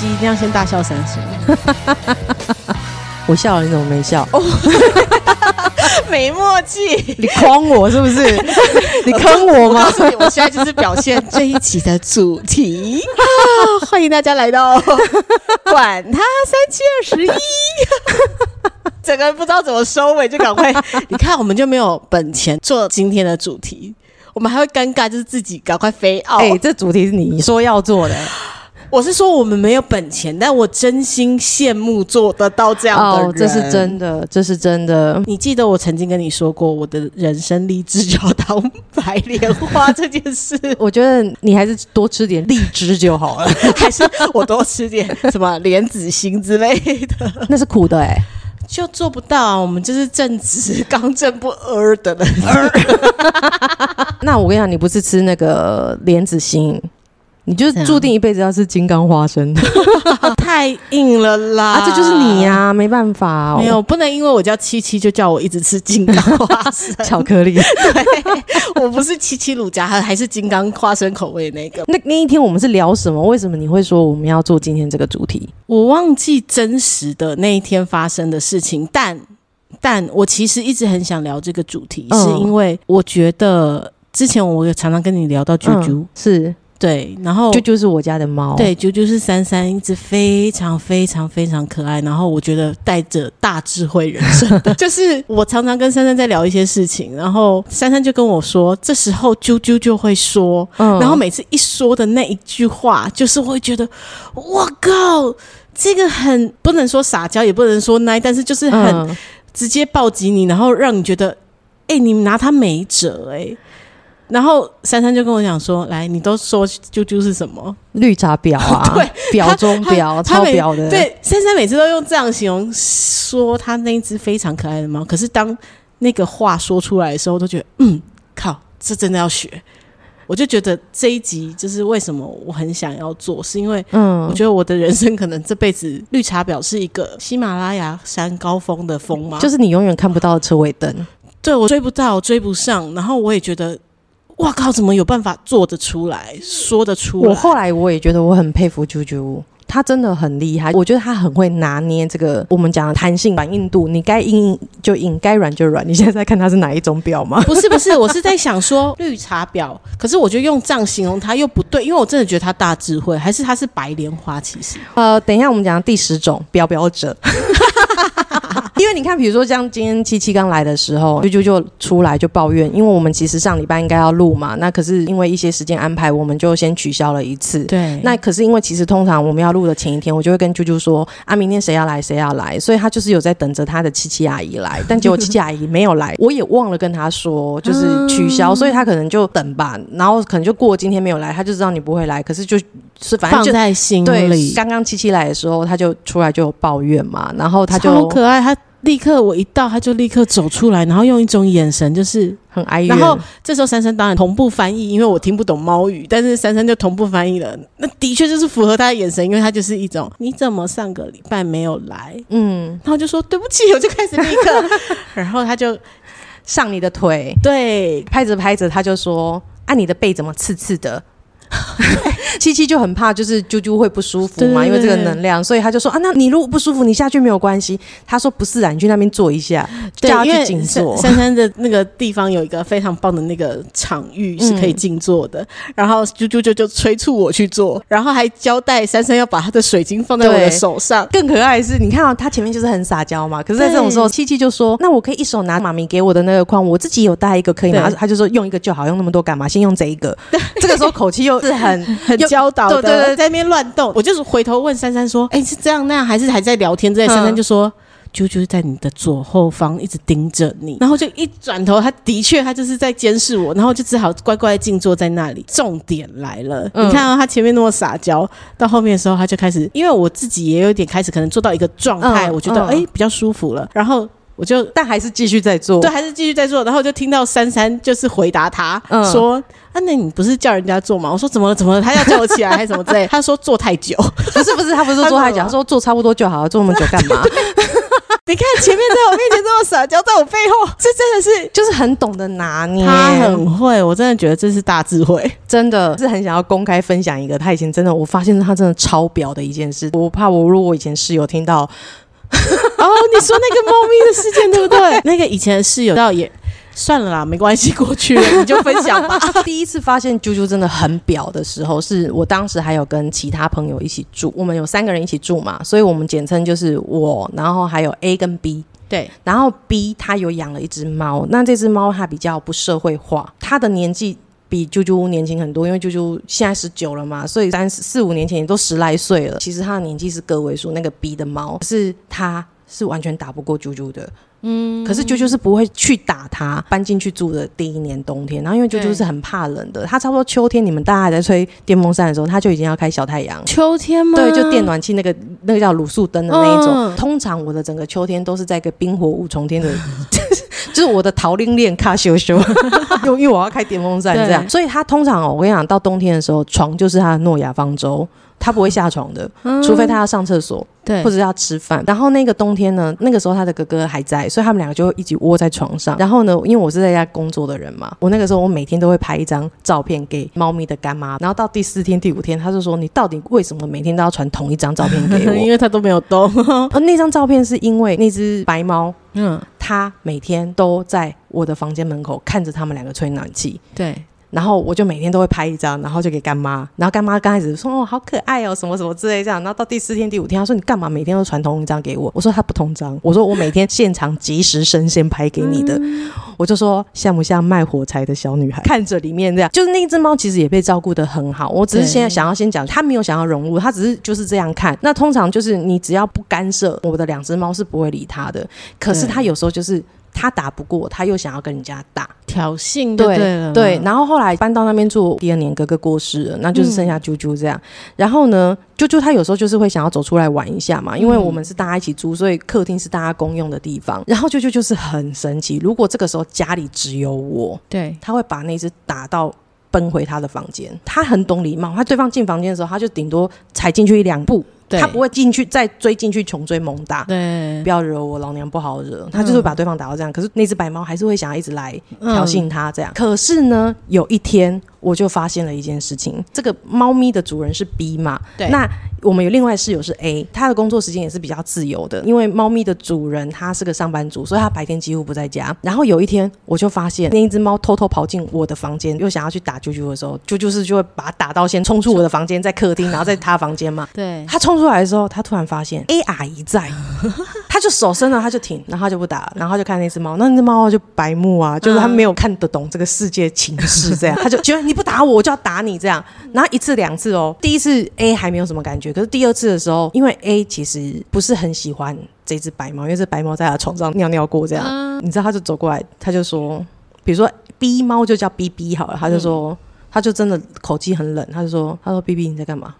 集一定要先大笑三声，我笑了，你怎么没笑？没默契。你诓我是不是？你坑我吗我现在就是表现这一集的主题。啊欢迎大家来到管他三七二十一。整个人不知道怎么收尾，就赶快。你看，我们就没有本钱做今天的主题，我们还会尴尬，就是自己赶快飞奥。哎、这主题是你说要做的我是说我们没有本钱，但我真心羡慕做得到这样的人。哦，这是真的，这是真的。你记得我曾经跟你说过，我的人生励志就要当白莲花这件事，我觉得你还是多吃点荔枝就好了，还是我多吃点什么莲子心之类的，那是苦的哎、就做不到啊。我们就是正直、刚正不阿的人，那我跟你讲，你不是吃那个莲子心，你就注定一辈子要吃金刚花生 太硬了啦！啊！这就是你呀、没办法、没有不能因为我叫七七就叫我一直吃金刚花生，巧克力。对我不是七七乳加，还还是金刚花生口味那个。那那一天我们是聊什么？为什么你会说我们要做今天这个主题？我忘记真实的那一天发生的事情，但但我其实一直很想聊这个主题，嗯是因为我觉得之前我有常常跟你聊到啾啾，嗯是对，然后啾啾是我家的猫，对啾啾是珊珊一只非常非常非常可爱，然后我觉得带着大智慧人生的，就是我常常跟珊珊在聊一些事情，然后珊珊就跟我说，这时候啾啾就会说，嗯然后每次一说的那一句话，就是会觉得，我靠，这个很不能说撒娇，也不能说奶，但是就是很嗯。直接暴击你，然后让你觉得，哎、你拿他没辙哎、然后珊珊就跟我讲说：“来，你都说啾啾是什么？绿茶婊啊，对，婊中婊，超婊的，，对，珊珊每次都用这样形容，说她那一只非常可爱的猫。可是当那个话说出来的时候，都觉得，嗯，靠，这真的要学。我就觉得这一集就是为什么我很想要做，是因为嗯我嗯，觉得我的人生可能这辈子绿茶婊是一个喜马拉雅山高峰的峰吗？就是你永远看不到的车尾灯，对我追不到，追不上，然后我也觉得，哇靠，怎么有办法做得出来，说得出来？我后来我也觉得我很佩服啾啾。他真的很厉害，我觉得他很会拿捏这个我们讲的弹性、反应度，你该硬就硬，该软就软。你现在在看他是哪一种表吗？不是不是，我是在想说绿茶婊，可是我觉得用这样形容它又不对，因为我真的觉得它大智慧，还是它是白莲花。其实呃，等一下我们讲第十种表表者。因为你看，比如说像今天七七刚来的时候，啾啾就出来就抱怨，因为我们其实上礼拜应该要录嘛，那可是因为一些时间安排，我们就先取消了一次。对那可是因为其实通常我们要录的前一天，我就会跟啾啾说啊，明天谁要来谁要来，所以他就是有在等着他的七七阿姨来，但结果七七阿姨没有来，我也忘了跟他说就是取消，所以他可能就等吧，然后可能就过今天没有来，他就知道你不会来，可是就是反正放就。在心对，里，刚刚七七来的时候，他就出来就有抱怨嘛，然后他超就可爱。他立刻我一到，他就立刻走出来，然后用一种眼神，就是很哀怨，然后这时候珊珊当然同步翻译，因为我听不懂猫语，但是珊珊就同步翻译了。那的确就是符合他的眼神，因为他就是一种你怎么上个礼拜没有来？嗯，然后就说对不起，我就开始立刻，然后他就上你的腿，对拍着拍着他就说：“啊，你的背怎么刺刺的？” 七七就很怕，就是啾啾会不舒服嘛，对因为这个能量，所以他就说：“啊，那你如果不舒服，你下去没有关系。”他说：“不是啊，你去那边坐一下，对叫，他去因为静坐。珊珊的那个地方有一个非常棒的那个场域是可以静坐的，然后啾啾就就催促我去做，然后还交代珊珊要把她的水晶放在我的手上。更可爱的是，你看到、他前面就是很撒娇嘛，可是在这种时候，七七就说：“那我可以一手拿妈咪给我的那个框，我自己有带一个可以吗？”对他就说：“用一个就好，用那么多干嘛？先用这一个。”这个时候口气又是很很又教导的，对对对在那边乱动。我就是回头问珊珊说：“哎、是这样那样，还是还在聊天？”之类，嗯珊珊就说：“啾啾在你的左后方一直盯着你。”然后就一转头，他的确他就是在监视我，然后就只好乖乖静坐在那里。重点来了，嗯你看到、他前面那么撒娇，到后面的时候他就开始，因为我自己也有点开始可能做到一个状态，嗯我觉得嗯哎、比较舒服了，然后我就。但还是继续在做。对，还是继续在做，然后就听到珊珊就是回答他、嗯说：“啊，那你不是叫人家做吗？”我说：“怎么了？怎么了？他要叫我起来 还是什么之类？”他说：“做太久。”不是不是，他不是坐太久，他说做差不多就好，做那么久干嘛？你看前面在我面前这么撒娇，在我背后，这真的是就是很懂得拿捏，他很会，我真的觉得这是大智慧。真的是很想要公开分享一个他以前真的，我发现他真的超表的一件事。我怕我如果我以前室友听到，哦，你说那个猫咪的事件对不 对？那个以前的室友倒也算了啦，没关系，过去了 你就分享吧。第一次发现啾啾真的很表的时候，是我当时还有跟其他朋友一起住，我们有三个人一起住嘛，所以我们简称就是我，然后还有 A 跟 B。对，然后 B 他有养了一只猫，那这只猫它比较不社会化，它的年纪比啾啾年轻很多，因为啾啾现在十九了嘛，所以三四五年前也都十来岁了。其实他的年纪是个位数，那个 B 的猫是他是完全打不过啾啾的。嗯，可是啾啾是不会去打它。搬进去住的第一年冬天，然后因为啾啾是很怕冷的，它差不多秋天你们大家还在吹电风扇的时候，它就已经要开小太阳。秋天吗？对，就电暖气那个那个叫卤素灯的那一种。嗯通常我的整个秋天都是在一个冰火五重天的，就是我的逃令链卡修修，因为因为我要开电风扇这样，所以它通常哦，我跟你讲，到冬天的时候，床就是它的诺亚方舟。它不会下床的，除非他要上厕所对或者要吃饭。然后那个冬天呢，那个时候他的哥哥还在，所以他们两个就会一起窝在床上。然后呢，因为我是在家工作的人嘛，我那个时候我每天都会拍一张照片给猫咪的干妈。然后到第四天、第五天，他就说：“你到底为什么每天都要传同一张照片给我？” 因为他都没有动。而 那张照片是因为那只白猫，嗯，它每天都在我的房间门口看着他们两个吹暖气，对，然后我就每天都会拍一张，然后就给干妈，然后干妈刚开始说哦好可爱哦什么什么之类这样，然后到第四天第五天，她说你干嘛每天都传同一张给我？我说她不同张，我说我每天现场即时生鲜拍给你的，我就说像不像卖火柴的小女孩？看着里面这样，就是那只猫其实也被照顾的很好，我只是现在想要先讲，它没有想要融入，它只是就是这样看。那通常就是你只要不干涉，我的两只猫是不会理它的，可是对它有时候就是。它打不过，他又想要跟人家打，挑衅就对。对，然后后来搬到那边住，第二年哥哥过世了，那就是剩下啾啾这样。然后呢，啾啾他有时候就是会想要走出来玩一下嘛，因为我们是大家一起住，所以客厅是大家公用的地方。然后啾啾就是很神奇，如果这个时候家里只有我，对他会把那只打到。奔回他的房间，他很懂礼貌。他对方进房间的时候，他就顶多踩进去一两步，对他不会进去再追进去穷追猛打。对不要惹我，老娘不好惹。他就是会把对方打到这样，可是那只白猫还是会想要一直来挑衅他这样。可是呢，有一天我就发现了一件事情，这个猫咪的主人是 B 嘛，对那我们有另外室友是 A，他的工作时间也是比较自由的，因为猫咪的主人他是个上班族，所以他白天几乎不在家。然后有一天我就发现那一只猫偷偷跑进我的房间，又想要去打啾啾的时候，啾啾是就会把它打到先冲出我的房间，在客厅，然后在他房间嘛。对，他冲出来的时候，他突然发现 A 阿姨在，他就手伸了，他就停，然后他就不打了，然后他就看那只猫，那那只猫就白目啊，就是他没有看得懂这个世界情势，这样。他就觉得你不打我，我就要打你这样，然后一次两次哦，第一次 A 还没有什么感觉，可是第二次的时候，因为 A 其实不是很喜欢这只白猫，因为这白猫在他床上尿尿过这样，你知道他就走过来，他就说，比如说 B 猫就叫 B B 好了，他就说。他就真的口气很冷，他就说：“他说 B B 你在干嘛？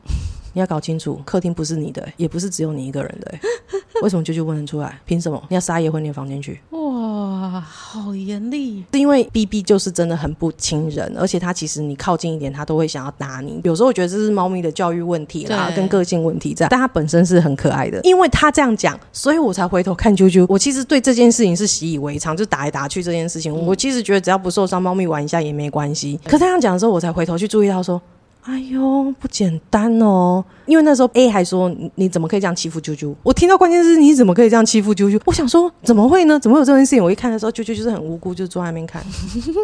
你要搞清楚，客厅不是你的、也不是只有你一个人的、为什么啾啾问得出来？凭什么？你要撒野回你的房间去？哇，好严厉。是因为 B B 就是真的很不亲人，而且他其实你靠近一点，他都会想要打你。有时候我觉得这是猫咪的教育问题啦，跟个性问题这样。但它本身是很可爱的，因为他这样讲，所以我才回头看啾啾。我其实对这件事情是习以为常，就打来打去这件事情，我其实觉得只要不受伤，猫咪玩一下也没关系。可他这样讲的时候，我才回头去注意到说。哎呦，不简单哦！因为那时候 A 还说你你怎么可以这样欺负啾啾？我听到关键是你怎么可以这样欺负啾啾？我想说怎么会呢？怎么会有这件事情？我一看的时候，啾啾就是很无辜，就坐在那边看，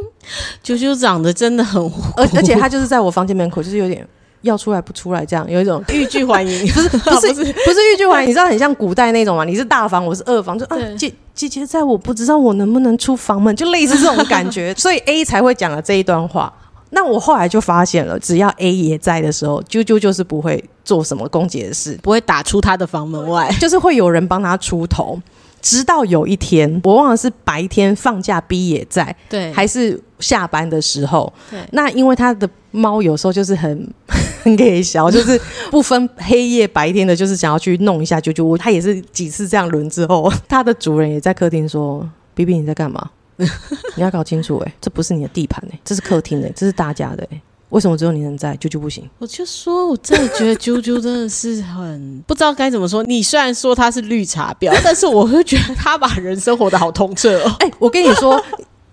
啾啾长得真的很无辜，而而且他就是在我房间门口，就是有点要出来不出来这样，有一种 欲拒还迎，不是不是不是欲拒还迎，你知道很像古代那种嘛？你是大房，我是二房，就啊对姐姐姐在我不知道我能不能出房门，就类似这种感觉，所以 A 才会讲了这一段话。那我后来就发现了，只要 A 也在的时候，啾啾就是不会做什么攻击的事，不会打出他的房门外。就是会有人帮他出头。直到有一天，我忘了是白天放假，B 也在，对，还是下班的时候。对那因为他的猫有时候就是很 很给小，就是不分黑夜白天的，就是想要去弄一下啾啾。我他也是几次这样轮之后，他的主人也在客厅说：“B B 你在干嘛？你要搞清楚、欸，哎，这不是你的地盘，哎，这是客厅，哎，这是大家的、欸，为什么只有你能在，啾啾不行？我就说，我真的觉得啾啾真的是很不知道该怎么说。你虽然说他是绿茶婊，但是我会觉得他把人生活得好通彻哦。哎、我跟你说。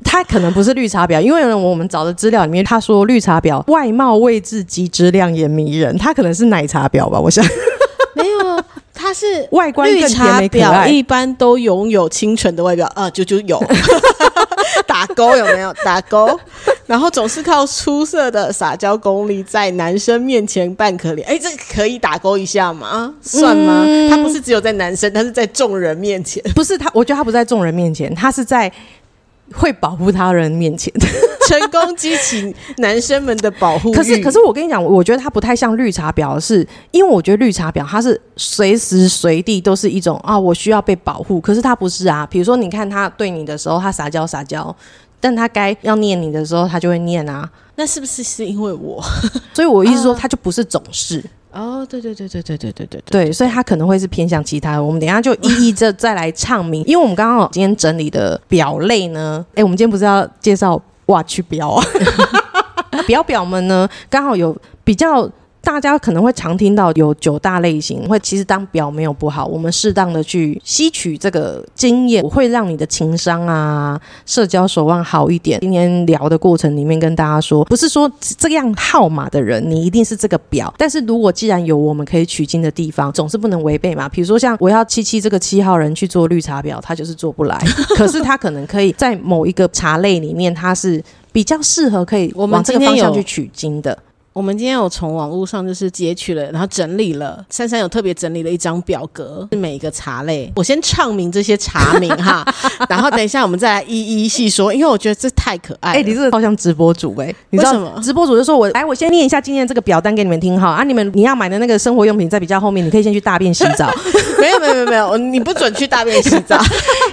他可能不是绿茶婊，因为呢，我们找的资料里面，他说绿茶婊外貌位置及质量也迷人，他可能是奶茶婊吧？我想没有，他是外观绿茶婊。一般都拥有清纯的外表啊，啾啾有打勾有没有？打勾，然后总是靠出色的撒娇功力在男生面前扮可怜。哎，这可以打勾一下吗？算吗？嗯他不是只有在男生，他是在众人面前。不是他，我觉得他不在众人面前，他是在会保护他人面前。成功激起男生们的保护欲。可是，可是我跟你讲，我觉得他不太像绿茶婊，是因为我觉得绿茶婊他是随时随地都是一种啊，我需要被保护。可是他不是啊，比如说你看他对你的时候，他撒娇撒娇，但他该要念你的时候，他就会念啊。那是不是是因为我？所以我意思说，他就不是总是。哦，对对对对对对对对对，所以他可能会是偏向其他的。我们等一下就一一这再来唱名，因为我们刚刚好今天整理的表类呢，哎，我们今天不是要介绍哇去表啊，表表们呢刚好有比较。大家可能会常听到有九大类型，会其实当表没有不好，我们适当的去吸取这个经验，会让你的情商啊、社交手腕好一点。今天聊的过程里面跟大家说，不是说这样号码的人你一定是这个表，但是如果既然有我们可以取经的地方，总是不能违背嘛。比如说像我要七七这个七号人去做绿茶婊，他就是做不来，可是他可能可以在某一个茶类里面，他是比较适合可以往这个方向去取经的。我们今天有从网络上就是截取了，然后整理了，珊珊有特别整理了一张表格，是每一个茶类。我先唱名这些茶名哈，然后等一下我们再来一一细说，因为我觉得这太可爱哎、了。你这个好像直播主哎、你知道为什么直播主就说我来，我先念一下今天这个表单给你们听哈啊，你们你要买的那个生活用品在比较后面，你可以先去大便洗澡。没有没有没有没有，你不准去大便洗澡。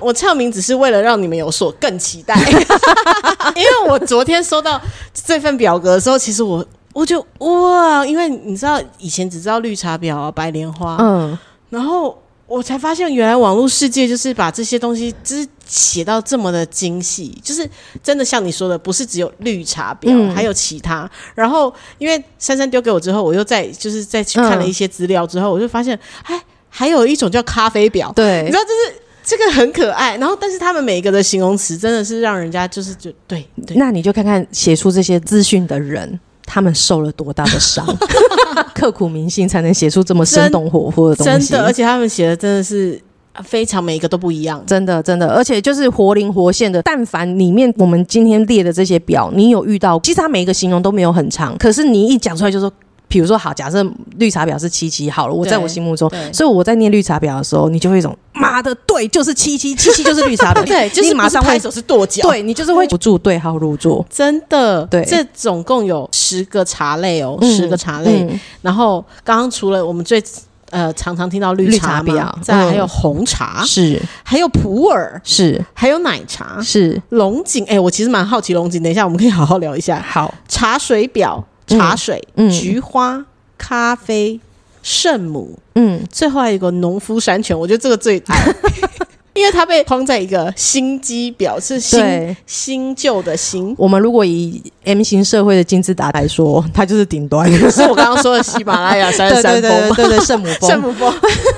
我唱名只是为了让你们有所更期待，因为我昨天收到这份表格的时候，其实我我就哇，因为你知道以前只知道绿茶婊啊、白莲花，嗯，然后我才发现原来网络世界就是把这些东西就是写到这么的精细，就是真的像你说的，不是只有绿茶婊，嗯还有其他。然后因为珊珊丢给我之后，我又再就是再去看了一些资料之后，我就发现，哎，还有一种叫咖啡婊，对你知，道就是。这个很可爱，然后但是他们每一个的形容词真的是让人家就是就对对，那你就看看写出这些资讯的人。他们受了多大的伤，刻骨铭心才能写出这么生动活泼的东西。真的，而且他们写的真的是非常每一个都不一样。真的，真的，而且就是活灵活现的。但凡里面我们今天列的这些表，你有遇到，其实它每一个形容都没有很长，可是你一讲出来就说，比如说好，假设绿茶婊是七七好了，我在我心目中，所以我在念绿茶婊的时候，你就会有一种妈的，对，就是七七，七七就是绿茶婊，对，就是你马上拍手是跺脚，对你就是会不住对号入座。真的，对。这总共有十个茶类哦，嗯十个茶类。嗯。然后刚刚除了我们最呃常常听到绿茶绿茶嘛婊嗯再还有红茶，是。还有普洱，是。还有奶茶。是，龙井，哎、我其实蛮好奇龙井，等一下我们可以好好聊一下。好，茶水表、茶水、嗯菊花、咖啡、圣母，嗯，最后还有一个农夫山泉，我觉得这个最爱，因为它被框在一个新机表，是新。新旧的新。我们如果以 M 型社会的金字塔来说，它就是顶端。是我刚刚说的喜马拉雅山山峰？对对对，圣母峰。圣母峰，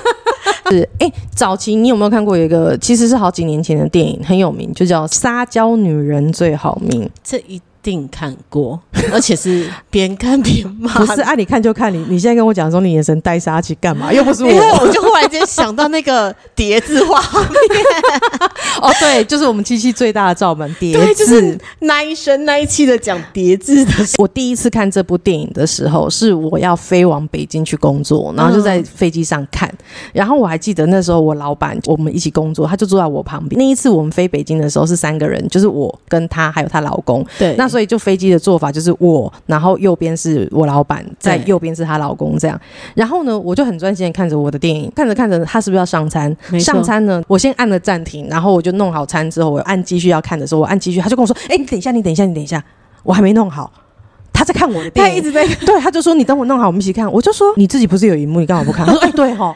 是，哎、早期你有没有看过有一个，其实是好几年前的电影，很有名，就叫《撒娇女人最好命》。这一定看过，而且是边看边骂。不是，啊，你看就看你，你现在跟我讲说你眼神呆杀去干嘛？又不是 因为我。我就忽然间想到那个叠字画面，哦，对，就是我们七七最大的罩门叠对，字。就是那一声那一期的讲叠字的时我第一次看这部电影的时候，是我要飞往北京去工作，然后就在飞机上看。然后我还记得那时候我老板我们一起工作，他就坐在我旁边。那一次我们飞北京的时候是三个人，就是我跟他还有她老公。对那所以就飞机的做法就是我，然后右边是我老板，在右边是她老公这样。然后呢，我就很专心的看着我的电影，看着看着，他是不是要上餐？上餐呢，我先按了暂停，然后我就弄好餐之后，我按继续要看的时候，我按继续，他就跟我说：“哎、你等一下，你等一下，你等一下，我还没弄好。”他他在看我的电影，他一直在对，他就说你等我弄好，我们一起看。我就说你自己不是有一幕，你干嘛不看？他说哎，对哈，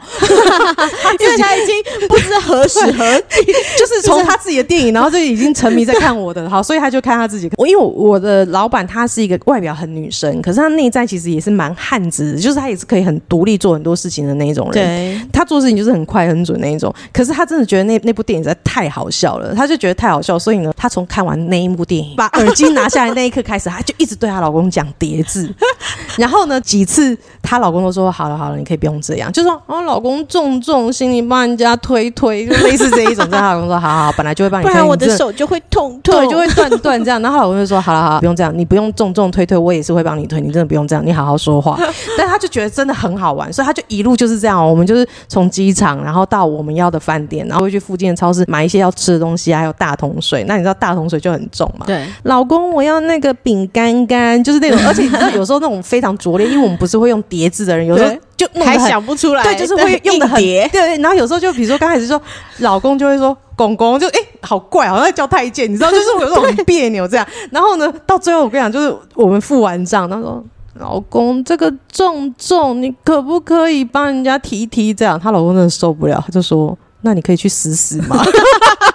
因为他已经不知何时何地，就是从他自己的电影，然后就已经沉迷在看我的，好，所以他就看他自己。我因为我的老板他是一个外表很女生，可是他内在其实也是蛮汉子，就是他也是可以很独立做很多事情的那一种人。对，他做事情就是很快很准那一种，可是他真的觉得那那部电影实在太好笑了，他就觉得太好笑，所以呢，他从看完那一部电影，把耳机拿下来那一刻开始，他就一直对她老公讲叠字，然后呢，几次她老公都说好了好了，你可以不用这样，就说哦，老公重重，心你帮人家推推，就类似这一种。她老公说好好好，本来就会帮你推，不然我的手就会痛痛，对，就会断断这样。然后她老公就说：“好了好了，不用这样，你不用重重推推，我也是会帮你推，你真的不用这样，你好好说话。”但他就觉得真的很好玩，所以他就一路就是这样。我们就是从机场，然后到我们要的饭店，然后会去附近的超市买一些要吃的东西，还有大桶水。那你知道大桶水就很重嘛？对，老公，我要那个饼干干，就是那种，而且你知道有时候那种非常拙劣，因为我们不是会用叠字的人，有时候就还想不出来，对，就是会用的很叠对，然后有时候就比如说刚开始说老公就会说公公，就哎、好怪，好像在叫太监，你知道，就是我有种很别扭这样。然后呢，到最后我跟你讲，就是我们付完账，他说。老公，这个重重，你可不可以帮人家提提？这样，她老公真的受不了，他就说：“那你可以去死死吗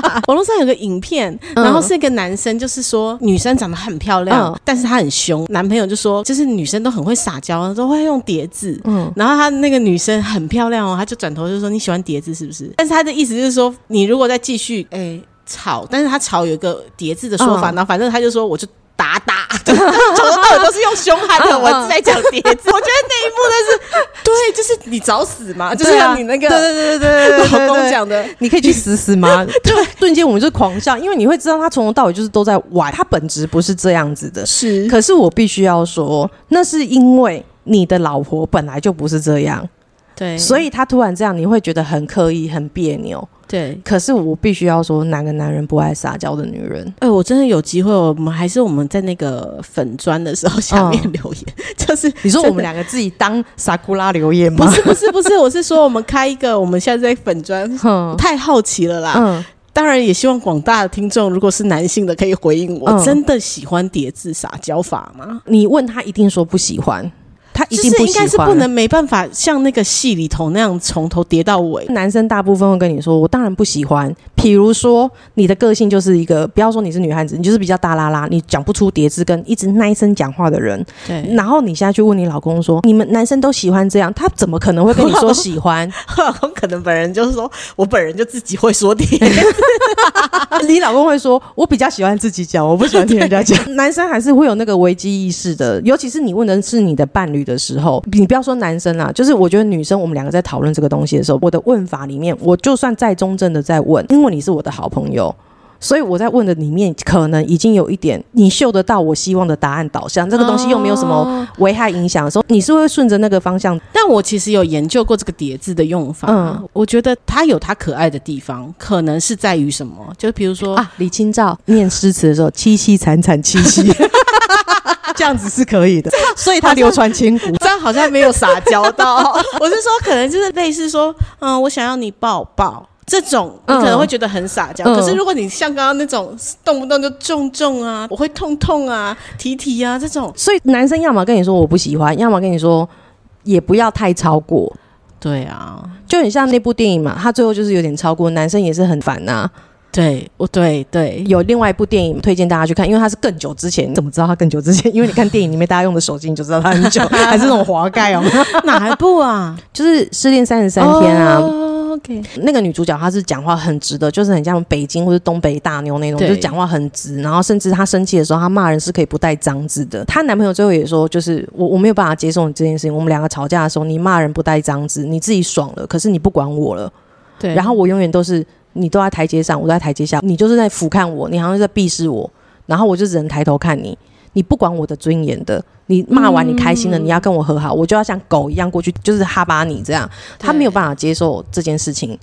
网络上有个影片，嗯然后是一个男生，就是说女生长得很漂亮，嗯但是她很凶。男朋友就说，就是女生都很会撒娇，都会用叠字。？”嗯，然后他那个女生很漂亮哦，他就转头就说：“你喜欢叠字是不是？”但是他的意思就是说，你如果再继续哎吵，但是他吵有一个叠字的说法，嗯然后反正他就说我就。打打，从头到尾都是用凶悍的文字在讲叠字。我觉得那一幕那是对，就是你找死嘛，就是像你那个对对对对对对对老公讲的，你可以去死死吗？就瞬间我们就狂笑，因为你会知道他从头到尾就是都在玩，他本质不是这样子的。是可是我必须要说，那是因为你的老婆本来就不是这样，对，所以他突然这样，你会觉得很刻意、很别扭。对。可是我必须要说，哪个男人不爱撒娇的女人？哎、我真的有机会，我们还是我们在那个粉砖的时候下面留言，就 是你说我们两个自己当撒库拉留言吗？不是不是不是，我是说我们开一个，我们现在在粉砖，哼，太好奇了啦。嗯，当然也希望广大的听众，如果是男性的，可以回应我，嗯真的喜欢叠字撒娇法吗？你问他一定说不喜欢，他一定就是应不喜欢。该是不能没办法像那个戏里头那样从头叠到尾。男生大部分会跟你说，我当然不喜欢。比如说，你的个性就是一个，不要说你是女汉子，你就是比较大拉拉，你讲不出叠字跟一直耐声讲话的人。对，然后你现在去问你老公说，你们男生都喜欢这样，他怎么可能会跟你说喜欢？老公可能本人就是说我本人就自己会说叠，你老公会说，我比较喜欢自己讲，我不喜欢听人家讲。男生还是会有那个危机意识的，尤其是你问的是你的伴侣的时候，你不要说男生啦，就是我觉得女生，我们两个在讨论这个东西的时候，我的问法里面，我就算再中正的在问，因为你是我的好朋友。所以我在问的里面，可能已经有一点你嗅得到我希望的答案导向，这个东西又没有什么哦危害影响的时候，你是会顺着那个方向。但我其实有研究过这个叠字的用法，嗯我觉得它有它可爱的地方，可能是在于什么？就比如说啊，李清照念诗词的时候，凄凄惨惨戚戚，这样子是可以的，所以他流传千古。这样好像没有撒娇到。我是说，可能就是类似说，嗯，我想要你抱抱。这种你可能会觉得很撒娇，嗯。可是如果你像刚刚那种动不动就重重啊，我会痛痛啊、提提啊这种，所以男生要么跟你说我不喜欢，要么跟你说也不要太超过，对啊，就很像那部电影嘛，他最后就是有点超过，男生也是很烦呐、对，我对对，有另外一部电影推荐大家去看，因为它是更久之前，你怎么知道它更久之前？因为你看电影里面大家用的手机，你就知道它很久，还是那种滑盖哦，哪一部啊？就是《失恋三十三天》啊。哦 OK，那个女主角她是讲话很直的，就是很像北京或者东北大妞那种，就是讲话很直，然后甚至她生气的时候，她骂人是可以不带脏字的。她男朋友最后也说，就是我我没有办法接受你这件事情，我们两个吵架的时候，你骂人不带脏字，你自己爽了，可是你不管我了，对，然后我永远都是你都在台阶上，我都在台阶下，你就是在俯瞰我，你好像在鄙视我，然后我就只能抬头看你。你不管我的尊严的，你骂完你开心了，你要跟我和好，我就要像狗一样过去，就是哈巴你这样。他没有办法接受这件事情，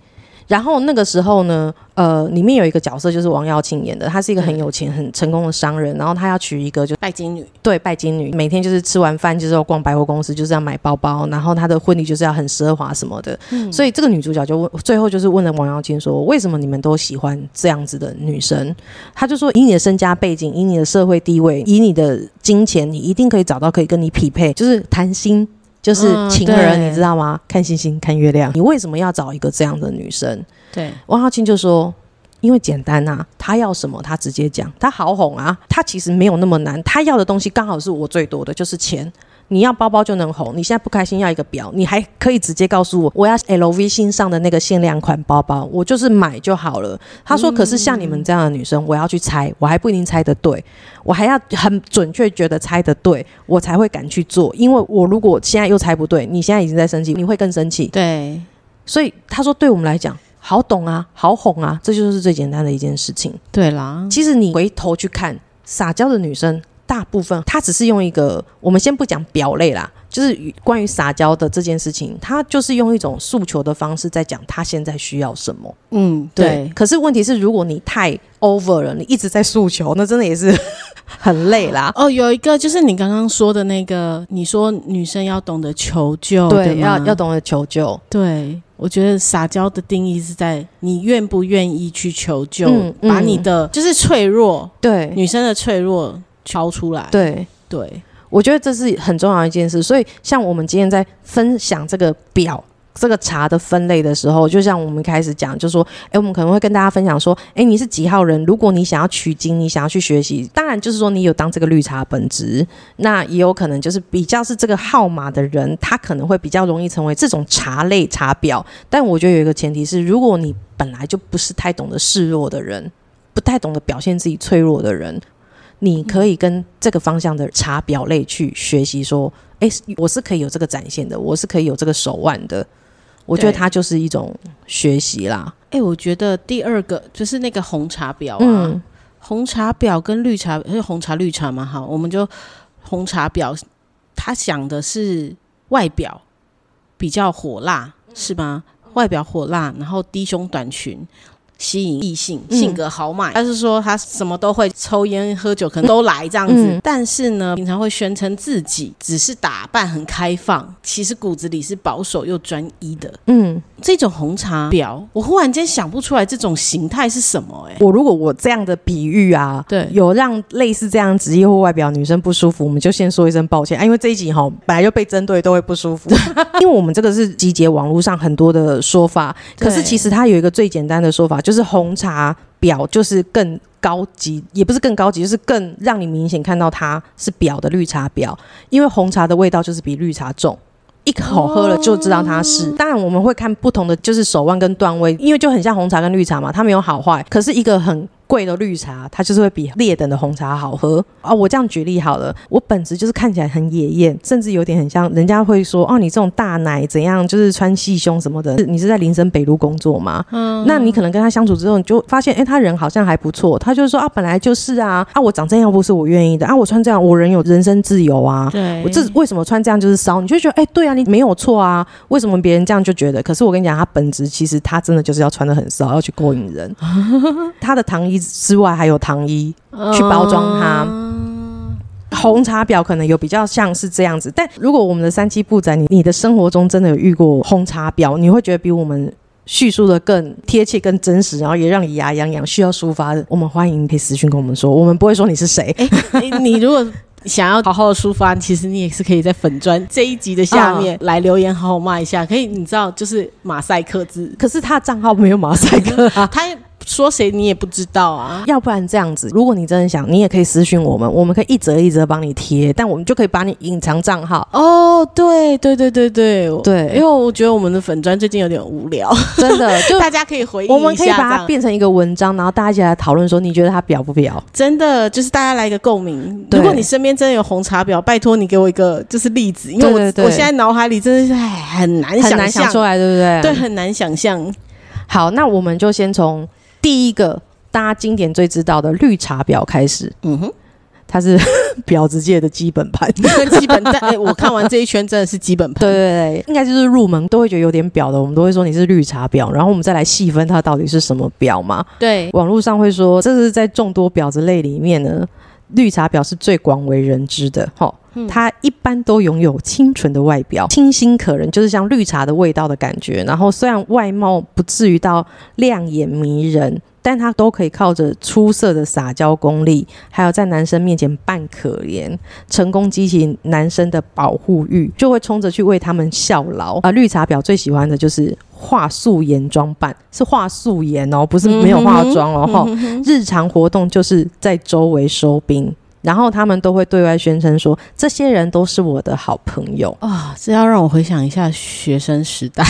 然后那个时候呢，呃，里面有一个角色就是王耀庆演的，他是一个很有钱、很成功的商人，然后他要娶一个就拜金女，对拜金女，每天就是吃完饭就是要逛百货公司，就是要买包包，然后他的婚礼就是要很奢华什么的。所以这个女主角就问，最后就是问了王耀庆说：“为什么你们都喜欢这样子的女生？”他就说：“以你的身家背景，以你的社会地位，以你的金钱，你一定可以找到可以跟你匹配，就是谈心。”就是嗯情人，对你知道吗？看星星，看月亮。你为什么要找一个这样的女生？对，汪浩庆就说：“因为简单啊，他要什么他直接讲，他好哄啊，他其实没有那么难，他要的东西刚好是我最多的，就是钱。你要包包就能哄，你现在不开心要一个表，你还可以直接告诉我，我要 LV 新上的那个限量款包包，我就是买就好了。他说：“可是像你们这样的女生，我要去猜，我还不一定猜得对，我还要很准确觉得猜得对，我才会敢去做。因为我如果现在又猜不对，你现在已经在生气，你会更生气。对，所以他说，对我们来讲，好懂啊，好哄啊，这就是最简单的一件事情。对啦，其实你回头去看，撒娇的女生，大部分他只是用一个，我们先不讲表类啦，就是与关于撒娇的这件事情，他就是用一种诉求的方式在讲他现在需要什么。嗯，对，对，可是问题是，如果你太 over 了，你一直在诉求，那真的也是很累啦。哦，有一个就是你刚刚说的那个，你说女生要懂得求救，对，要要懂得求救。对，我觉得撒娇的定义是在你愿不愿意去求救，嗯嗯把你的就是脆弱，对女生的脆弱敲出来。对，对，我觉得这是很重要的一件事。所以，像我们今天在分享这个表。这个茶的分类的时候，就像我们开始讲，就说，哎，我们可能会跟大家分享说，哎，你是几号人？如果你想要取经，你想要去学习，当然就是说你有当这个绿茶本质，那也有可能就是比较是这个号码的人，他可能会比较容易成为这种茶类茶表。但我觉得有一个前提是，如果你本来就不是太懂得示弱的人，不太懂得表现自己脆弱的人，你可以跟这个方向的茶表类去学习，说，诶，我是可以有这个展现的，我是可以有这个手腕的。我觉得它就是一种学习啦。哎、我觉得第二个就是那个红茶表啊，嗯，红茶表跟绿茶，是红茶绿茶嘛，哈，我们就红茶表，它想的是外表比较火辣，是吗？外表火辣，然后低胸短裙。吸引异性，嗯性格豪迈。他是说他什么都会，抽烟喝酒可能都来这样子。嗯但是呢，平常会宣称自己只是打扮很开放，其实骨子里是保守又专一的。嗯，这种红茶婊，我忽然间想不出来这种形态是什么、欸。哎，我如果我这样的比喻啊，对有让类似这样职业或外表女生不舒服，我们就先说一声抱歉啊，因为这一集哈本来就被针对都会不舒服，因为我们这个是集结网络上很多的说法，可是其实它有一个最简单的说法，就是红茶表就是更。高级也不是更高级，就是更让你明显看到它是表的绿茶表，因为红茶的味道就是比绿茶重。一口喝了就知道它是。当然我们会看不同的，就是手腕跟段位，因为就很像红茶跟绿茶嘛，它没有好坏。可是一个很贵的绿茶，它就是会比劣等的红茶好喝啊。我这样举例好了，我本质就是看起来很野艳，甚至有点很像人家会说哦，你这种大奶怎样，就是穿细胸什么的。你是在林森北路工作吗？嗯，那你可能跟他相处之后，你就发现，哎、他人好像还不错。他就是说啊，本来就是啊，啊，我长这样不是我愿意的啊，我穿这样，我人有人身自由啊。对我这为什么穿这样就是骚？你就觉得哎、对啊，你没有错啊，为什么别人这样就觉得？可是我跟你讲，他本质其实他真的就是要穿的很骚，要去勾引人。他的糖衣之外还有糖衣去包装它。红茶婊可能有比较像是这样子，但如果我们的三七步仔，你你的生活中真的有遇过红茶婊，你会觉得比我们叙述的更贴切、更真实，然后也让你牙痒痒，需要抒发的，我们欢迎可以私讯跟我们说，我们不会说你是谁。哎、你如果想要好好的抒发，其实你也是可以在粉砖这一集的下面来留言，好好骂一下。可以，你知道，就是马赛克字，可是他的账号没有马赛克啊。他说谁你也不知道啊。要不然这样子，如果你真的想，你也可以私讯我们，我们可以一则一则帮你贴，但我们就可以把你隐藏账号。哦，对对对对对对因为我觉得我们的粉砖最近有点无聊，真的，就大家可以回忆一下，我们可以把它变成一个文章，然后大家一起来讨论说，你觉得它表不表？真的就是大家来一个共鸣。如果你身边真的有红茶婊，拜托你给我一个就是例子，因为我现在脑海里真的是哎很难很难象想出来，对不对？对，很难想象。好，那我们就先从第一个大家经典最知道的绿茶婊开始。嗯哼，它是 婊子界的基本盘。基本但哎、我看完这一圈真的是基本盘。对对对，应该就是入门都会觉得有点婊的，我们都会说你是绿茶婊，然后我们再来细分它到底是什么婊嘛。对网络上会说，这是在众多婊子类里面呢，绿茶婊是最广为人知的。哈，嗯它一般都拥有清纯的外表，清新可人，就是像绿茶的味道的感觉。然后虽然外貌不至于到亮眼迷人。但它都可以靠着出色的撒娇功力，还有在男生面前扮可怜，成功激起男生的保护欲，就会冲着去为他们效劳。啊、绿茶婊最喜欢的就是画素颜装扮，是画素颜哦，不是没有化妆哦。哈、日常活动就是在周围收兵，然后他们都会对外宣称说，这些人都是我的好朋友。啊、这要让我回想一下学生时代。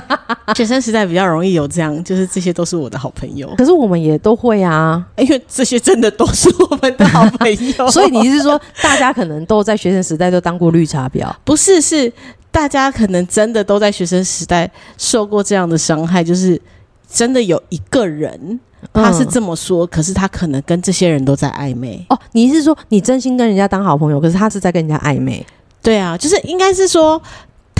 学生时代比较容易有这样，就是这些都是我的好朋友，可是我们也都会啊，因为这些真的都是我们的好朋友。所以你是说，大家可能都在学生时代都当过绿茶婊？不是是大家可能真的都在学生时代受过这样的伤害，就是真的有一个人他是嗯这么说，可是他可能跟这些人都在暧昧。哦，你是说你真心跟人家当好朋友，可是他是在跟人家暧昧？对啊，就是应该是说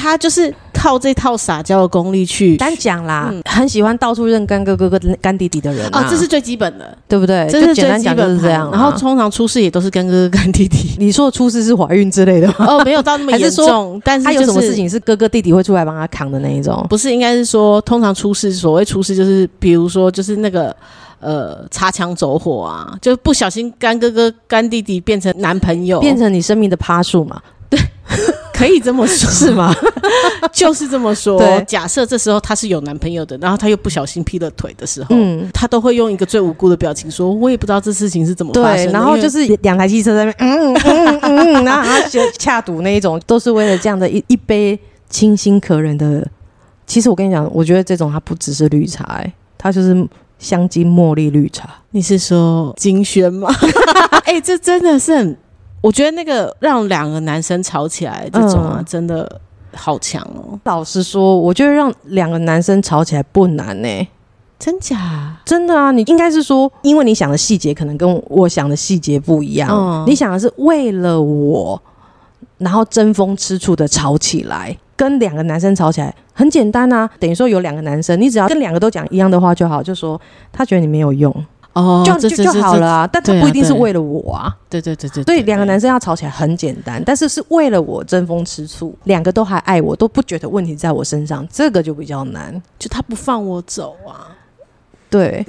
他就是靠这套撒娇的功力去。单讲啦，嗯很喜欢到处认干哥哥跟干弟弟的人啊，哦，这是最基本的，对不对？这就是简单讲就最基本是这样啊。然后通常出事也都是干哥哥干弟弟。你说的出事是怀孕之类的吗？哦，没有到那么严重，但是、就是、他有什么事？情是哥哥弟弟会出来帮他扛的那一种？不是，应该是说，通常出事，所谓出事就是，比如说，就是那个呃，擦枪走火啊，就不小心干哥哥、干弟弟变成男朋友，变成你生命的趴数嘛？可以这么说，是吗？就是这么说对。假设这时候他是有男朋友的，然后他又不小心劈了腿的时候，嗯，他都会用一个最无辜的表情说：“我也不知道这事情是怎么发生对，的。”然后就是两台汽车在那边，嗯嗯嗯嗯，然后他就恰赌那一种，都是为了这样的一一杯清新可人的。其实我跟你讲，我觉得这种它不只是绿茶、欸，它就是香精茉莉绿茶。你是说金萱吗？哎、这真的是很，我觉得那个让两个男生吵起来这种啊，嗯真的好强哦，老实说，我觉得让两个男生吵起来不难呢、真假？真的啊，你应该是说，因为你想的细节可能跟我想的细节不一样。嗯你想的是为了我，然后争风吃醋的吵起来，跟两个男生吵起来很简单啊。等于说有两个男生，你只要跟两个都讲一样的话就好，就说他觉得你没有用，哦就就就好了。啊。但他不一定是为了我啊。对对对对，所以两个男生要吵起来很简单，但是是为了我争风吃醋，两个都还爱我，都不觉得问题在我身上，这个就比较难。就他不放我走啊。对，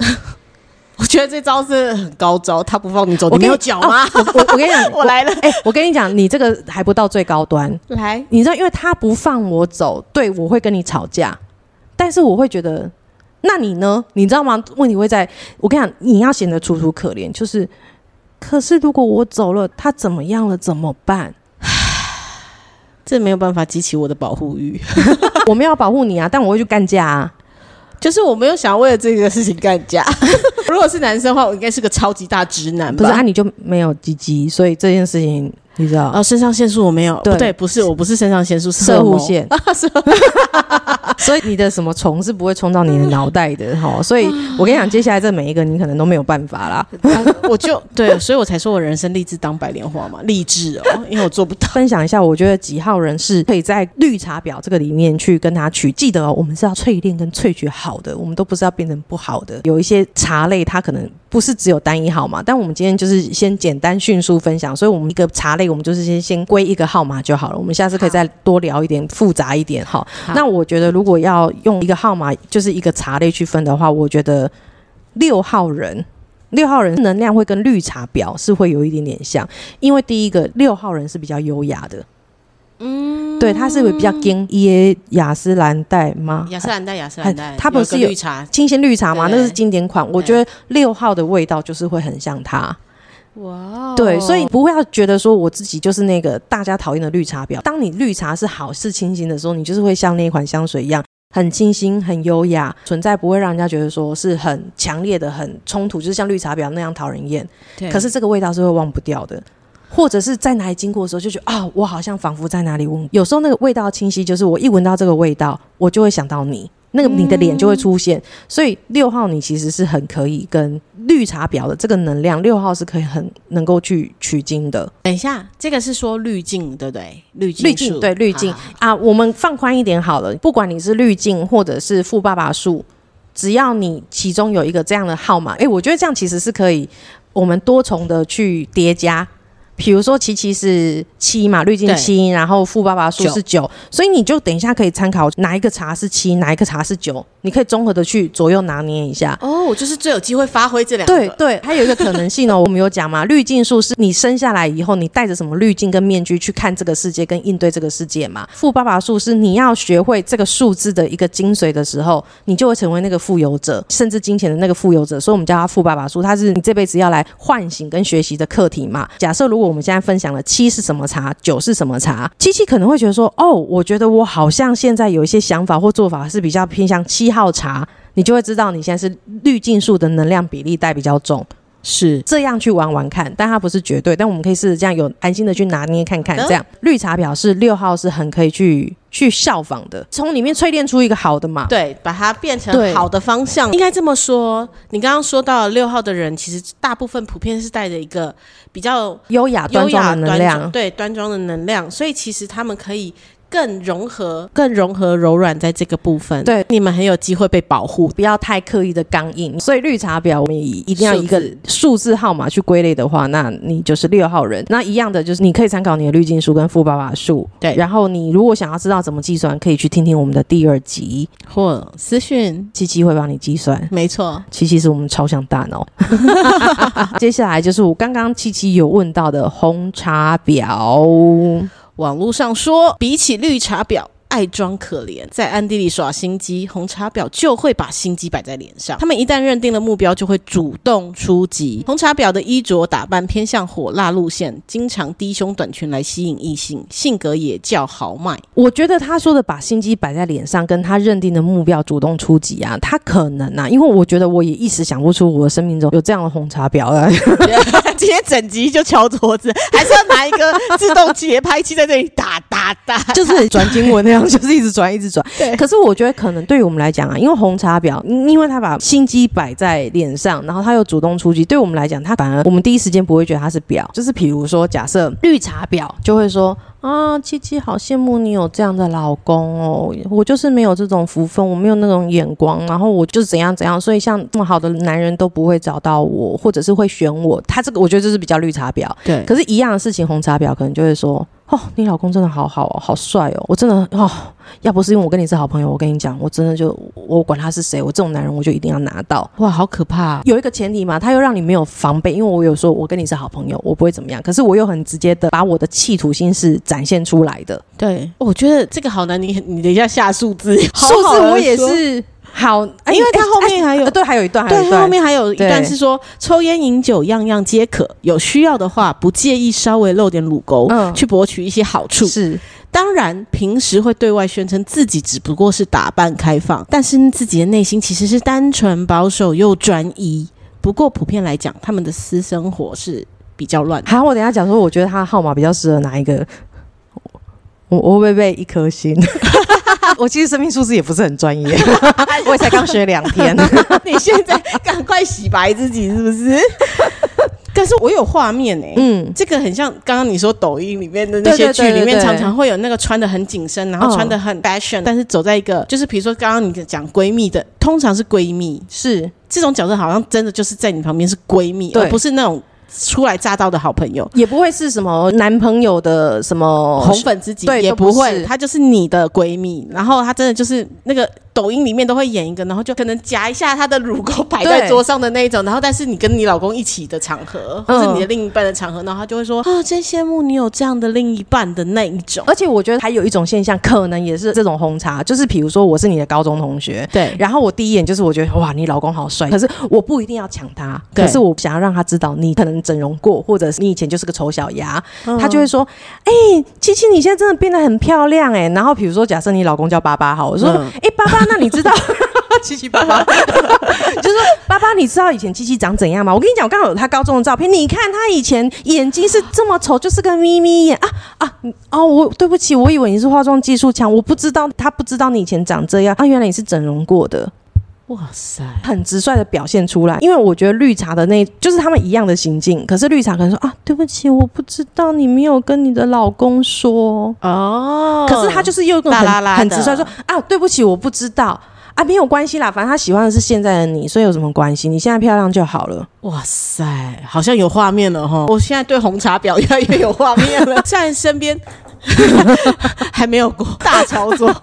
我觉得这招是很高招，他不放你走，你你没有脚吗？我我我跟你讲，我来了，哎、我跟你讲，你这个还不到最高端。来，你知道，因为他不放我走，对我会跟你吵架，但是我会觉得，那你呢？你知道吗？问题会在我跟你讲，你要显得楚楚可怜，就是，可是如果我走了，他怎么样了？怎么办？这没有办法激起我的保护欲，我们要保护你啊，但我会去干架啊。就是我没有想要为了这个事情干架。如果是男生的话，我应该是个超级大直男吧？不是啊，你就没有鸡鸡，所以这件事情你知道，哦，肾上腺素我没有，对不对，不是，我不是肾上腺素，射护线，所以你的什么虫是不会冲到你的脑袋的 哈。所以我跟你讲，接下来这每一个你可能都没有办法啦。我就对，所以我才说我人生立志当白莲花嘛，励志哦，因为我做不到。分享一下，我觉得几号人是可以在绿茶婊这个里面去跟他取。记得哦，我们是要淬炼跟萃取好的，我们都不是要变成不好的。有一些茶类，它可能不是只有单一号嘛，但我们今天就是先简单迅速分享，所以我们一个茶类，我们就是先先归一个号码就好了。我们下次可以再多聊一点，复杂一点哈。好那我觉得如果要用一个号码，就是一个茶类去分的话，我觉得六号人。六号人能量会跟绿茶婊是会有一点点像，因为第一个六号人是比较优雅的，嗯，对，他是比较跟耶雅诗兰黛吗？雅诗兰黛，雅诗兰黛，它不是有绿茶，清新绿茶吗？对那是经典款，我觉得六号的味道就是会很像它。哇哦对，所以不会要觉得说我自己就是那个大家讨厌的绿茶婊。当你绿茶是好是清新的时候，你就是会像那一款香水一样。很清新、很优雅，存在不会让人家觉得说是很强烈的、很冲突，就是像绿茶婊那样讨人厌。对可是这个味道是会忘不掉的，或者是在哪里经过的时候就觉得啊，我好像仿佛在哪里闻。有时候那个味道清晰，就是我一闻到这个味道，我就会想到你。那个你的脸就会出现。所以六号你其实是很可以跟绿茶婊的这个能量，六号是可以很能够去取经的。等一下，这个是说滤镜对不对？滤镜滤镜对滤镜啊，我们放宽一点好了，不管你是滤镜或者是富爸爸数，只要你其中有一个这样的号码，诶，我觉得这样其实是可以，我们多重的去叠加。比如说，琪琪是七嘛，滤镜对七，然后富爸爸数是九，所以你就等一下可以参考哪一个茶是七，哪一个茶是九，你可以综合的去左右拿捏一下。哦，我就是最有机会发挥这两个。对对，还有一个可能性哦，我们有讲嘛，滤镜术是你生下来以后，你带着什么滤镜跟面具去看这个世界，跟应对这个世界嘛。富爸爸术是你要学会这个数字的一个精髓的时候，你就会成为那个富有者，甚至金钱的那个富有者。所以我们叫他富爸爸术，它是你这辈子要来唤醒跟学习的课题嘛。假设如果我们现在分享了七是什么茶，九是什么茶，七七可能会觉得说，哦，我觉得我好像现在有一些想法或做法是比较偏向七号茶。你就会知道你现在是滤镜术的能量比例带比较重，是这样去玩玩看，但它不是绝对，但我们可以试着这样有安心的去拿捏看看。这样绿茶表示六号是很可以去去效仿的，从里面淬炼出一个好的嘛。对，把它变成好的方向，应该这么说。你刚刚说到六号的人，其实大部分普遍是带着一个比较优雅端优雅庄的能端庄量，对端庄的能量，所以其实他们可以更融合、更融合柔软在这个部分。对，你们很有机会被保护。不要太刻意的刚硬。所以绿茶婊，我们以一定要一个数字数字号码去归类的话，那你就是六号人。那一样的就是你可以参考你的滤镜数跟富爸爸数。对然后你如果想要知道怎么计算，可以去听听我们的第二集，或私讯，七七会帮你计算。没错，七七是我们超像大脑。接下来就是我刚刚七七有问到的红茶婊，网络上说，比起绿茶婊。爱装可怜，在暗地里耍心机，红茶婊就会把心机摆在脸上。他们一旦认定了目标，就会主动出击。红茶婊的衣着打扮偏向火辣路线，经常低胸短裙来吸引异性，性格也较豪迈。我觉得他说的把心机摆在脸上，跟他认定的目标主动出击啊，他可能啊，因为我觉得我也一时想不出我的生命中有这样的红茶婊啊。今天整集就敲桌子，还是要拿一个自动节拍器在这里打打打，就是转经文那样，就是一直转，一直转。对可是我觉得可能对于我们来讲啊，因为红茶婊，因因为他把心机摆在脸上，然后他又主动出击，对我们来讲，他反而我们第一时间不会觉得他是婊。就是比如说，假设绿茶婊就会说。啊，七七好羡慕你有这样的老公哦！我就是没有这种福分，我没有那种眼光，然后我就是怎样怎样，所以像这么好的男人都不会找到我，或者是会选我。他这个我觉得这是比较绿茶婊。对可是，一样的事情，红茶婊可能就会说：“哦，你老公真的好好哦，好帅哦，我真的哦，要不是因为我跟你是好朋友，我跟你讲，我真的就我管他是谁，我这种男人我就一定要拿到。”哇，好可怕！有一个前提嘛，他又让你没有防备，因为我有说我跟你是好朋友，我不会怎么样，可是我又很直接的把我的企图心是展现出来的。对，我觉得这个好难，你你等一下下数字，数字我也是好，哎因为他后面还有呃对，还有一段，对，段后面还有一段是说，抽烟饮酒样样皆可，有需要的话不介意稍微露点乳沟，嗯去博取一些好处。是当然，平时会对外宣称自己只不过是打扮开放，但是自己的内心其实是单纯保守又专一。不过普遍来讲，他们的私生活是比较乱。好，我等一下讲说，我觉得他的号码比较适合哪一个？我我会被一颗星？我其实生命数字也不是很专业，我也才刚学两天。你现在赶快洗白自己，是不是？但是我有画面哎、嗯，这个很像刚刚你说抖音里面的那些剧里面，常常会有那个穿的很紧身，然后嗯穿的很 fashion，、但是走在一个就是比如说刚刚你讲闺蜜的，通常是闺蜜是这种角色，好像真的就是在你旁边是闺蜜，而不是那种初来乍到的好朋友。也不会是什么男朋友的什么红粉知己对也不会，她就是你的闺蜜，然后她真的就是那个抖音里面都会演一个，然后就可能夹一下她的乳沟摆在桌上的那一种，然后但是你跟你老公一起的场合，或嗯是你的另一半的场合，然后她就会说啊，真羡慕你有这样的另一半的那一种。而且我觉得还有一种现象，可能也是这种红茶，就是比如说我是你的高中同学，对。然后我第一眼就是我觉得哇，你老公好帅，可是我不一定要抢他，可是我想要让他知道你可能能整容过，或者是你以前就是个丑小鸭，嗯他就会说：“哎、七七，你现在真的变得很漂亮哎、然后比如说，假设你老公叫爸爸好，我说：“哎、嗯爸爸，那你知道 七七爸爸？就说爸爸，你知道以前七七长怎样吗？我跟你讲，我刚好有他高中的照片，你看他以前眼睛是这么丑，就是个眯眯眼啊啊哦，我对不起，我以为你是化妆技术强，我不知道他不知道你以前长这样啊，原来你是整容过的。”哇塞，很直率的表现出来，因为我觉得绿茶的那，就是他们一样的行径，可是绿茶可能说啊，对不起，我不知道你没有跟你的老公说，哦。可是他就是又很大拉拉的。很直率说啊，对不起，我不知道啊，没有关系啦，反正他喜欢的是现在的你，所以有什么关系？你现在漂亮就好了。哇塞，好像有画面了哈！我现在对红茶婊越来越有画面了。虽然身边 还没有过大操作，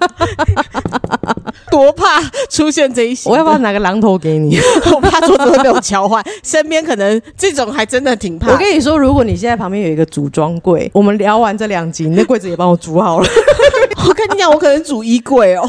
多怕出现这一些。我要不要拿个榔头给你？我怕桌子会被我敲坏。身边可能这种还真的挺怕。我跟你说，如果你现在旁边有一个组装柜，我们聊完这两集，你那柜子也帮我组好了。我跟你讲，我可能组衣柜哦，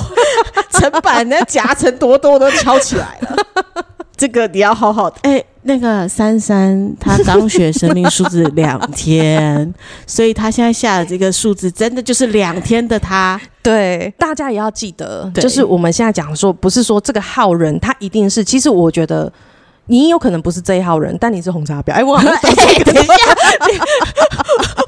层板那夹层多多都敲起来了。这个你要好好的。哎、那个珊珊她刚学生命数字两天，所以她现在下的这个数字真的就是两天的她。对，大家也要记得，就是我们现在讲说，不是说这个号人他一定是，其实我觉得。你有可能不是这一号人，但你是红茶婊。哎，我好像 哎、等一下，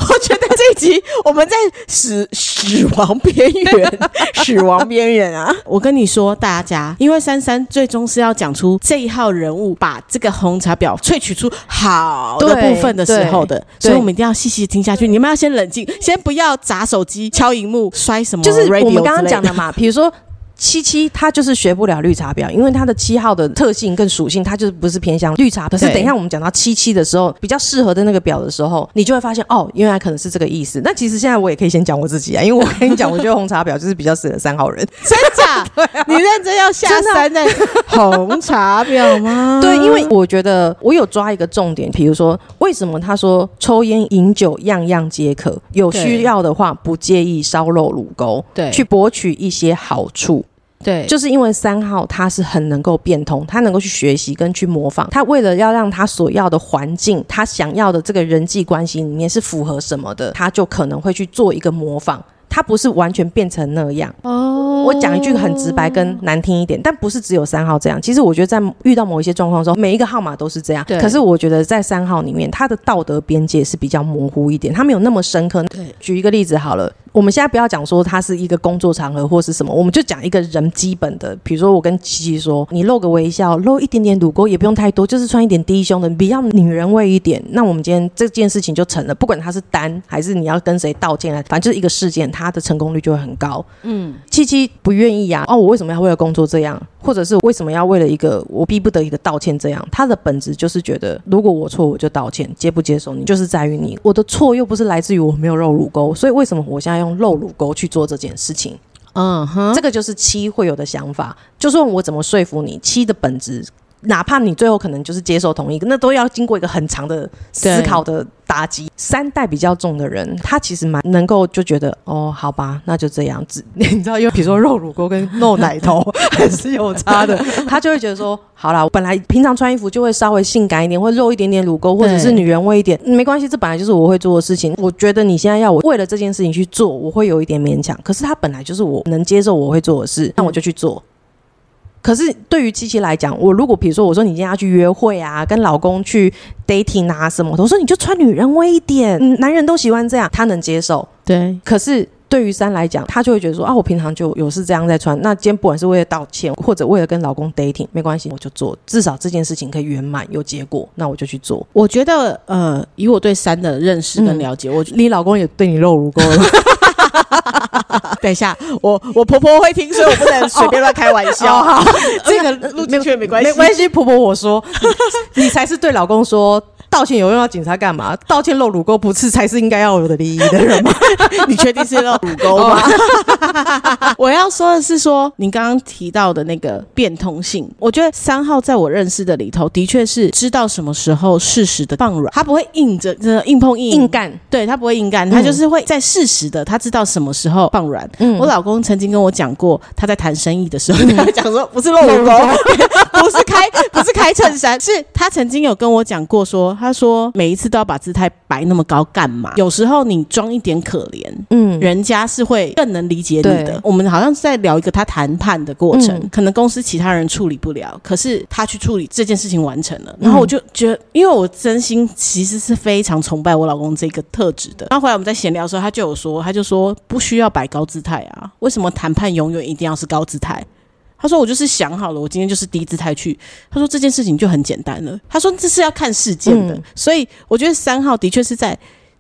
我觉得这一集我们在死死亡边缘，死亡边缘啊！我跟你说，大家，因为珊珊最终是要讲出这一号人物把这个红茶婊萃取出好的部分的时候的，所以我们一定要细细听下去。你们要先冷静，先不要砸手机、敲荧幕、摔什么就是我们刚刚讲的嘛，比如说。七七，他就是学不了绿茶婊，因为他的七号的特性跟属性，他就是不是偏向绿茶。可是等一下我们讲到七七的时候，比较适合的那个表的时候，你就会发现哦，原来可能是这个意思。那其实现在我也可以先讲我自己啊，因为我跟你讲，我觉得红茶婊就是比较适合三号人。真假？你认真要下山在红茶婊吗？对，因为我觉得我有抓一个重点，比如说为什么他说抽烟饮酒样样皆可，有需要的话不介意烧肉乳沟，对去博取一些好处。对，就是因为三号他是很能够变通，他能够去学习跟去模仿，他为了要让他所要的环境，他想要的这个人际关系里面是符合什么的，他就可能会去做一个模仿。他不是完全变成那样。哦我讲一句很直白跟难听一点，但不是只有三号这样。其实我觉得在遇到某一些状况的时候，每一个号码都是这样。对可是我觉得在三号里面，他的道德边界是比较模糊一点，他没有那么深刻。对举一个例子好了，我们现在不要讲说它是一个工作场合或是什么，我们就讲一个人基本的，比如说我跟七七说，你露个微笑，露一点点乳沟也不用太多，就是穿一点低胸的，比较女人味一点。那我们今天这件事情就成了，不管他是单还是你要跟谁道歉，反正就是一个事件，它的成功率就会很高。嗯，七七不愿意呀、哦，我为什么要为了工作这样，或者是为什么要为了一个我逼不得已的道歉这样？他的本质就是觉得，如果我错我就道歉，接不接受你就是在于你，我的错又不是来自于我没有露乳沟，所以为什么我现在用露乳沟去做这件事情？嗯哼，这个就是七会有的想法。就算我怎么说服你，七的本质，哪怕你最后可能就是接受同意，那都要经过一个很长的思考的打击。三代比较重的人，他其实蛮能够就觉得，哦，好吧，那就这样子。你知道，因为比如说肉乳沟跟露奶头 还是有差的，他就会觉得说，好啦，我本来平常穿衣服就会稍微性感一点，会露一点点乳沟，或者是对女人味一点，没关系，这本来就是我会做的事情。我觉得你现在要我为了这件事情去做，我会有一点勉强，可是他本来就是我能接受我会做的事，那我就去做。可是对于七七来讲，我如果比如说我说你今天要去约会啊，跟老公去 dating 啊什么的，我说你就穿女人味一点，嗯。男人都喜欢这样，他能接受。对，可是对于三来讲，他就会觉得说啊，我平常就有是这样在穿，那今天不管是为了道歉，或者为了跟老公 dating，没关系，我就做，至少这件事情可以圆满有结果，那我就去做。我觉得呃，以我对三的认识跟了解，我 你老公也对你露乳沟了，等一下，我我婆婆会听，所以我不能随便乱开玩笑。哦好这个 录进去没关系，没关系，婆婆我说，你才是对老公说。道歉有用，要警察干嘛？道歉露乳沟不是才是应该要有的礼仪的人吗？你确定是露乳沟吗？我要说的是说，你刚刚提到的那个变通性，我觉得三号在我认识的里头，的确是知道什么时候适时的放软，他不会硬着真的硬碰硬硬干，对他不会硬干，他就是会在适时的，他知道什么时候放软。嗯我老公曾经跟我讲过，他在谈生意的时候，他讲说不是露乳沟，不是开不是开衬衫，是他曾经有跟我讲过说，他说每一次都要把姿态摆那么高干嘛？有时候你装一点可怜，嗯，人家是会更能理解你的。我们好像是在聊一个他谈判的过程，嗯可能公司其他人处理不了，可是他去处理这件事情完成了。嗯然后我就觉得，因为我真心其实是非常崇拜我老公这个特质的。然后后来我们在闲聊的时候，他就有说，他就说不需要摆高姿态啊，为什么谈判永远一定要是高姿态？他说：“我就是想好了，我今天就是低姿态去。”他说：“这件事情就很简单了。”他说：“这是要看事件的，嗯所以我觉得三号的确是在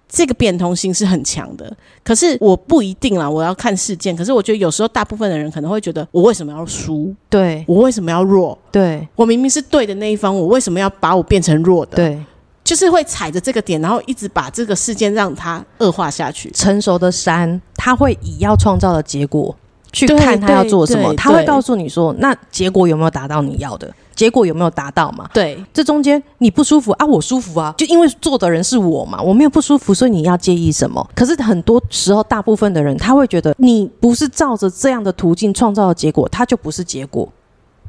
这个变通性是很强的。可是我不一定啦，我要看事件。可是我觉得有时候大部分的人可能会觉得，我为什么要输？对我为什么要弱？对我明明是对的那一方，我为什么要把我变成弱的？，对，就是会踩着这个点，然后一直把这个事件让它恶化下去。成熟的山，它会以要创造的结果去看他要做什么，他会告诉你说，那结果有没有达到你要的？结果有没有达到嘛？对这中间你不舒服啊，我舒服啊，就因为做的人是我嘛，我没有不舒服，所以你要介意什么？可是很多时候，大部分的人他会觉得你不是照着这样的途径创造的结果，它就不是结果。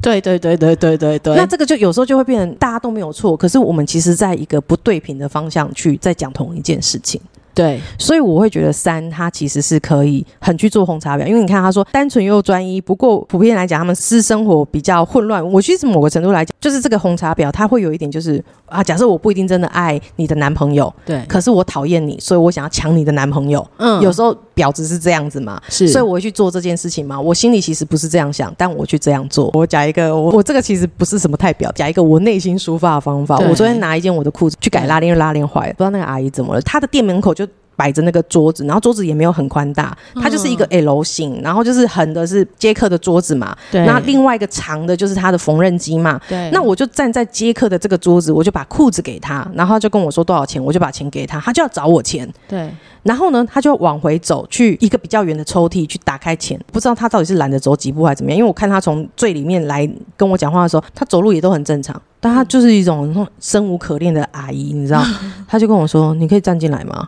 对对对对对对对，那这个就有时候就会变成大家都没有错，可是我们其实在一个不对平的方向去在讲同一件事情。对所以我会觉得三，它其实是可以很去做红茶婊，因为你看他说单纯又专一，不过普遍来讲，他们私生活比较混乱。我其实某个程度来讲，就是这个红茶婊，它会有一点就是啊，假设我不一定真的爱你的男朋友，对，可是我讨厌你，所以我想要抢你的男朋友。嗯有时候婊子是这样子嘛，是所以我会去做这件事情嘛。我心里其实不是这样想，但我去这样做。我讲一个，我我这个其实不是什么太婊，讲一个我内心抒发的方法。我昨天拿一件我的裤子去改拉链，拉链坏了，不知道那个阿姨怎么了，她的店门口就。摆着那个桌子，然后桌子也没有很宽大，它就是一个 L 型，然后就是横的是接客的桌子嘛，那另外一个长的就是他的缝纫机嘛，对。那我就站在接客的这个桌子，我就把裤子给他，然后他就跟我说多少钱，我就把钱给他，他就要找我钱，对。然后呢，他就往回走，去一个比较远的抽屉去打开钱，不知道他到底是懒得走几步还是怎么样，因为我看他从最里面来跟我讲话的时候，他走路也都很正常，但他就是一种生无可恋的阿姨，你知道，他就跟我说：“你可以站进来吗？”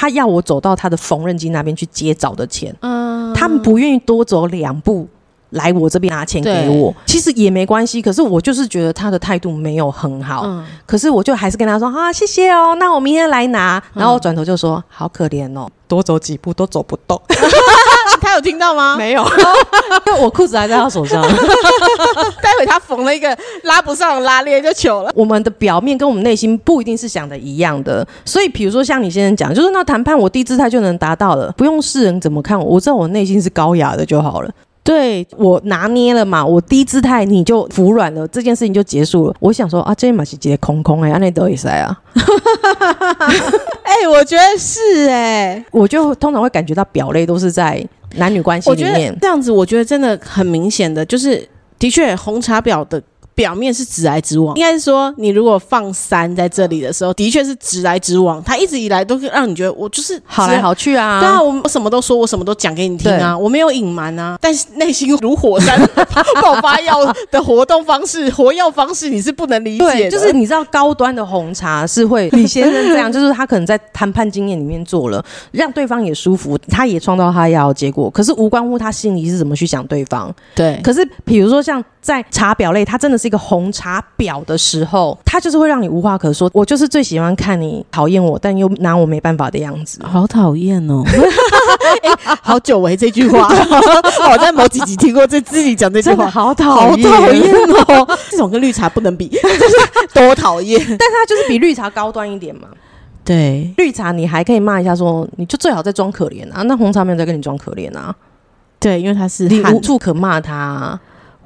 他要我走到他的缝纫机那边去接找的钱，嗯。他们不愿意多走两步来我这边拿钱给我，其实也没关系。可是我就是觉得他的态度没有很好，嗯可是我就还是跟他说啊，谢谢哦，那我明天来拿。然后我转头就说，好可怜哦，多走几步都走不动。他有听到吗？没有，因为我裤子还在他手上。待会他缝了一个拉不上的拉链就糗了。我们的表面跟我们内心不一定是想的一样的，所以比如说像你先生讲，就是那谈判我低姿态就能达到了，不用世人怎么看我，我知道我内心是高雅的就好了。对我拿捏了嘛，我低姿态你就服软了，这件事情就结束了。我想说啊，这马是直接空空哎，安内德也塞啊，哎、我觉得是哎、我就通常会感觉到表类都是在男女关系里面。这样子，我觉得真的很明显的，就是的确红茶婊的。表面是直来直往，应该是说，你如果放三在这里的时候，的确是直来直往。他一直以来都是让你觉得我就是好来好去啊，对啊，我我什么都说，我什么都讲给你听啊，我没有隐瞒啊，但是内心如火山 爆发药的活动方式、活药方式，你是不能理解。就是你知道高端的红茶是会李先生这样，就是他可能在谈判经验里面做了，让对方也舒服，他也创造他要的结果，可是无关乎他心里是怎么去想对方。对，可是比如说像在茶表类，他真的是一个红茶婊的时候，它就是会让你无话可说。我就是最喜欢看你讨厌我，但又拿我没办法的样子。好讨厌哦！哎好久违这句话，我在某几集听过这自己讲这句话，好讨好厌，讨厌哦！这种跟绿茶不能比，就是多讨厌。但它就是比绿茶高端一点嘛。对，绿茶你还可以骂一下说，你就最好在装可怜啊。那红茶没有在跟你装可怜啊，对，因为他是无处可骂他啊、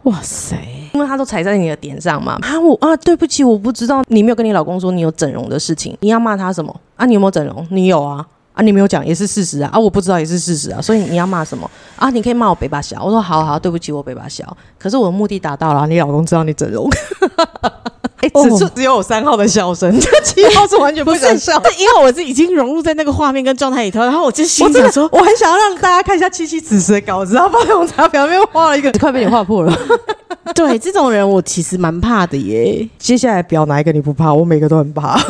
哇塞，因为他都踩在你的点上嘛。啊，我啊，对不起，我不知道你没有跟你老公说你有整容的事情，你要骂他什么啊？你有没有整容？你有啊。啊，你没有讲也是事实啊！啊，我不知道也是事实啊，所以你要骂什么啊？你可以骂我北巴小，我说好好，对不起，我北巴小。可是我的目的达到了，你老公知道你整容。只是只有我三号的笑声，这七号是完全不想笑。因为我是已经融入在那个画面跟状态里头，然后我就心我真的想说，我很想要让大家看一下七七此时的稿子，然后发现我茶表面画了一个，快被你画破了。对这种人我其实蛮怕的耶。接下来表哪一个你不怕？我每个都很怕。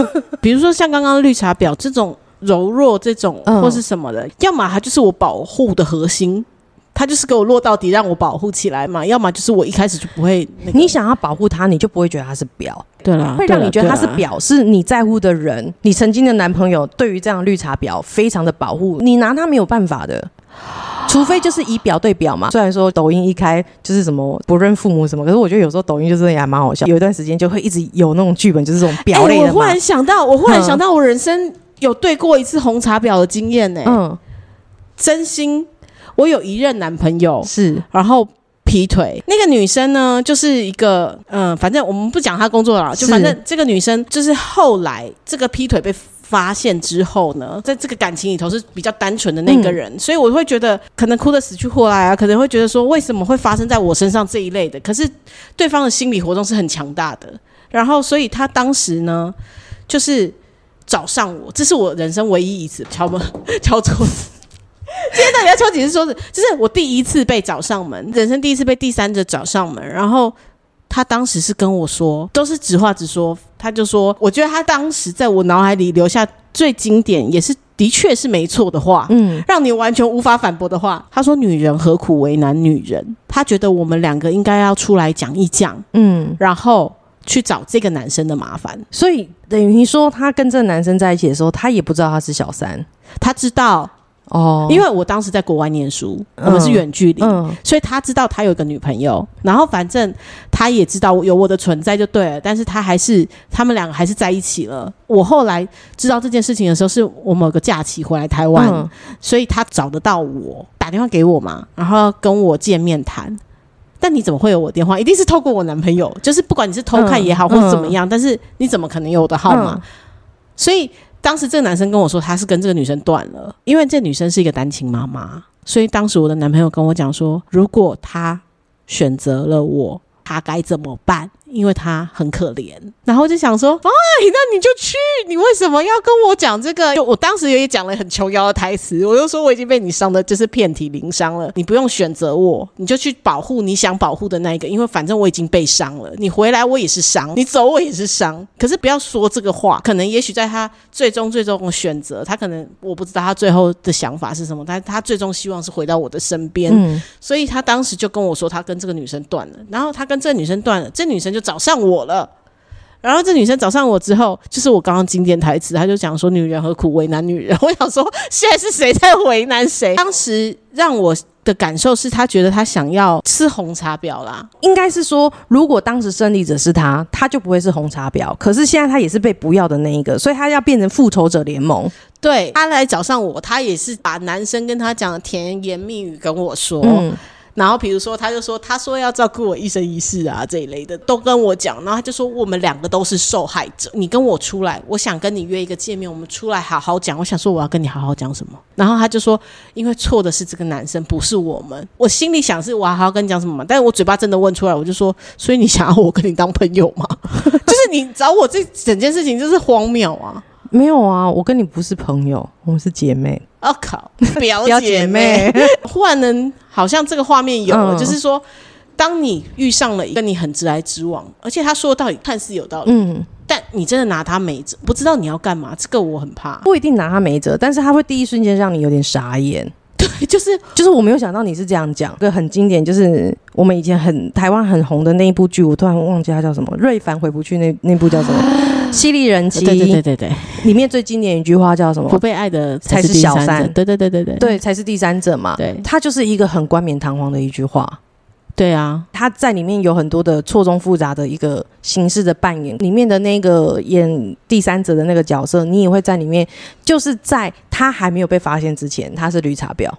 比如说像刚刚绿茶表这种柔弱这种嗯或是什么的，要么他就是我保护的核心，他就是给我落到底，让我保护起来嘛，要么就是我一开始就不会、那个。你想要保护他，你就不会觉得他是表，对了，会让你觉得他是对啦婊，是你在乎的人。你曾经的男朋友对于这样绿茶婊非常的保护，你拿他没有办法的。除非就是以表对表嘛，虽然说抖音一开就是什么不认父母什么，可是我觉得有时候抖音就是也还蛮好笑。有一段时间就会一直有那种剧本，就是这种表类的嘛。哎我忽然想到，我忽然嗯想到，我人生有对过一次红茶婊的经验呢、嗯，真心，我有一任男朋友，是然后劈腿。那个女生呢，就是一个嗯、反正我们不讲她工作了，就反正这个女生就是后来这个劈腿被。发现之后呢，在这个感情里头是比较单纯的那个人，所以我会觉得可能哭得死去活来啊，可能会觉得说为什么会发生在我身上这一类的。可是对方的心理活动是很强大的，然后所以他当时呢，就是找上我，这是我人生唯一一次敲门 敲桌子。今天到底要敲几次桌子？就是我第一次被找上门，人生第一次被第三者找上门。然后他当时是跟我说，都是直话直说。他就说，我觉得他当时在我脑海里留下最经典，也是的确是没错的话，嗯让你完全无法反驳的话。他说：“女人何苦为难女人？”他觉得我们两个应该要出来讲一讲，嗯，然后去找这个男生的麻烦。所以等于说他跟这个男生在一起的时候，他也不知道他是小三他知道，哦，因为我当时在国外念书，我们是远距离，嗯所以他知道他有一个女朋友，然后反正他也知道有我的存在就对了，但是他还是他们两个还是在一起了。我后来知道这件事情的时候，是我某个假期回来台湾，嗯所以他找得到我，打电话给我嘛，然后跟我见面谈。但你怎么会有我电话？一定是透过我男朋友，就是不管你是偷看也好，嗯或者怎么样，但是你怎么可能有我的号码？嗯所以当时这个男生跟我说，他是跟这个女生断了，因为这女生是一个单亲妈妈，所以当时我的男朋友跟我讲说，如果他选择了我，他该怎么办？因为他很可怜。然后就想说，哎，那你就去，你为什么要跟我讲这个？就我当时也讲了很琼瑶的台词，我就说我已经被你伤的，就是遍体鳞伤了，你不用选择我，你就去保护你想保护的那一个，因为反正我已经被伤了，你回来我也是伤，你走我也是伤。可是不要说这个话，可能也许在他最终最终的选择，他可能我不知道他最后的想法是什么，但他最终希望是回到我的身边。嗯所以他当时就跟我说，他跟这个女生断了，然后他跟这个女生断了，这女生就找上我了。然后这女生找上我之后，就是我刚刚经典台词，她就讲说：“女人何苦为难女人？” 我想说，现在是谁在为难谁？当时让我的感受是，他觉得他想要吃红茶婊啦。应该是说，如果当时胜利者是他，他就不会是红茶婊。可是现在他也是被不要的那一个，所以他要变成复仇者联盟。对他来找上我，他也是把男生跟他讲的甜言蜜语跟我说，嗯，然后比如说他就说他说要照顾我一生一世啊这一类的都跟我讲，然后他就说我们两个都是受害者，你跟我出来，我想跟你约一个见面，我们出来好好讲。我想说我要跟你好好讲什么，然后他就说因为错的是这个男生，不是我们。我心里想是我要好好跟你讲什么嘛，但是我嘴巴真的问出来，我就说，所以你想要我跟你当朋友吗？就是你找我这整件事情就是荒谬啊！没有啊，我跟你不是朋友，我们是姐妹。我、靠，表表姐姐妹妹，忽然能好像这个画面有了，嗯就是说，当你遇上了一个你很直来直往，而且他说的道理看似有道理，嗯，但你真的拿他没辙，不知道你要干嘛，这个我很怕。不一定拿他没辙，但是他会第一瞬间让你有点傻眼。对，就是就是我没有想到你是这样讲，一个很经典，就是我们以前很台湾很红的那一部剧，我突然忘记它叫什么，瑞凡回不去那那部叫什么？犀利人妻，对对对对对，里面最经典一句话叫什么不？被爱的才是小三对对对对对对，才是第三者嘛。对他就是一个很冠冕堂皇的一句话。对啊，他在里面有很多的错综复杂的一个形式的扮演，里面的那个演第三者的那个角色，你也会在里面，就是在他还没有被发现之前，他是绿茶婊，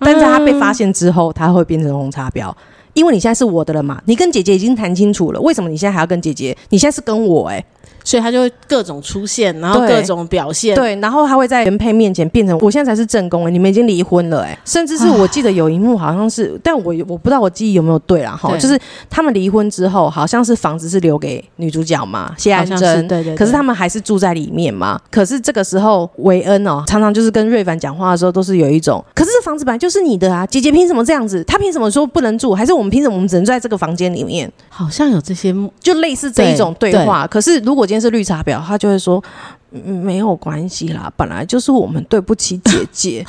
但在他被发现之后，他会变成红茶婊。因为你现在是我的了嘛，你跟姐姐已经谈清楚了，为什么你现在还要跟姐姐？你现在是跟我哎、所以他就会各种出现，然后各种表现，对，然后他会在原配面前变成我现在才是正宫哎、你们已经离婚了哎、甚至是我记得有一幕好像是，但我我不知道我记忆有没有对啦哈，就是他们离婚之后，好像是房子是留给女主角嘛，谢安珍，对对对可是他们还是住在里面嘛。可是这个时候，韦恩哦，常常就是跟瑞凡讲话的时候，都是有一种，可是这房子本来就是你的啊，姐姐凭什么这样子？她凭什么说不能住？还是我们凭什么我们只能住在这个房间里面？好像有这些就类似这一种对对话。可是如果今天是绿茶婊，他就会说。嗯，没有关系啦，本来就是我们对不起姐姐。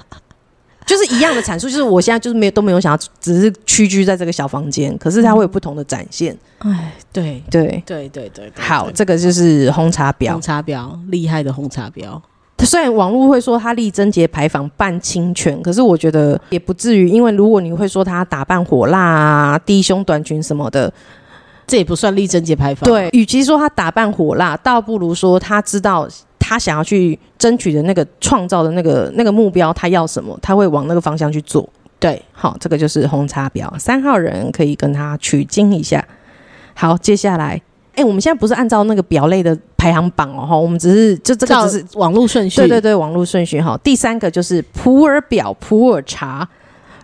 就是一样的阐述，就是我现在就是没有都没有想要，只是屈居在这个小房间，可是它会有不同的展现。哎，对对，对对对，对好，这个就是红茶婊红。茶婊，厉害的红茶婊。虽然网络会说他力贞节牌坊扮侵权，可是我觉得也不至于，因为如果你会说他打扮火辣啊、低胸短裙什么的，这也不算立贞节牌坊。对，与其说他打扮火辣，倒不如说他知道他想要去争取的那个创造的那个那个目标，他要什么，他会往那个方向去做。对，好，这个就是红茶婊，三号人可以跟他取经一下。好，接下来，哎、我们现在不是按照那个表类的排行榜哦，哈，我们只是就这个只是网络顺序。对对对，网络顺序哈。第三个就是普洱表、普洱茶，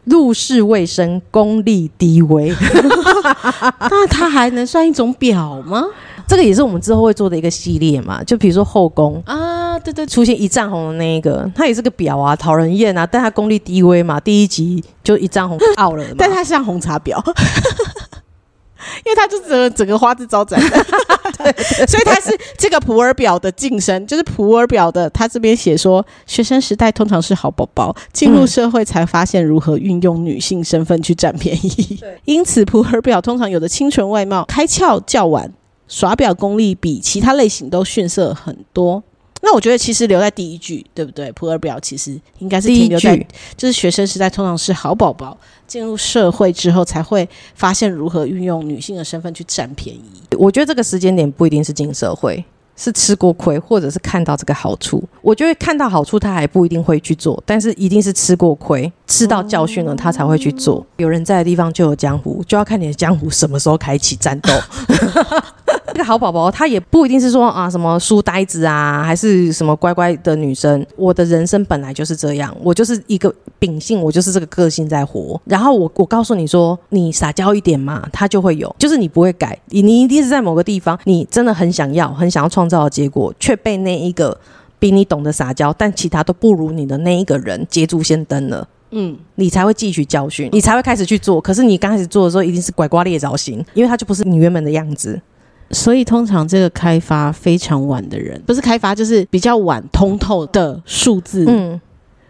入世未深，功力低微。那它还能算一种表吗？这个也是我们之后会做的一个系列嘛，就比如说后宫。啊，对对，出现一丈红的那一个，他也是个表啊，讨人厌啊，但他功力低微嘛。第一集就一丈红 out 了，但它像红茶婊，因为他就整整个花枝招展的，所以他是这个普洱表的晋升，就是普洱表的，他这边写说，学生时代通常是好宝宝，进入社会才发现如何运用女性身份去占便宜，因此普洱表通常有的清纯外貌，开窍较晚，耍表功力比其他类型都逊色很多。那我觉得其实留在第一句，对不对？普洱表其实应该是第一停留在句就是学生时代通常是好宝宝，进入社会之后才会发现如何运用女性的身份去占便宜。我觉得这个时间点不一定是进社会，是吃过亏，或者是看到这个好处。我觉得看到好处，他还不一定会去做，但是一定是吃过亏，吃到教训了，他才会去做。有人在的地方就有江湖，就要看你的江湖什么时候开启战斗。这个好宝宝，他也不一定是说啊什么书呆子啊，还是什么乖乖的女生。我的人生本来就是这样，我就是一个秉性，我就是这个个性在活。然后我我告诉你说，你撒娇一点嘛，他就会有，就是你不会改，你你一定是在某个地方，你真的很想要，很想要创造的结果，却被那一个比你懂得撒娇，但其他都不如你的那一个人捷足先登了。嗯，你才会汲取教训，你才会开始去做。可是你刚开始做的时候，一定是拐瓜裂枣型，因为它就不是你原本的样子。所以通常这个开发非常晚的人，不是开发就是比较晚通透的数字，嗯，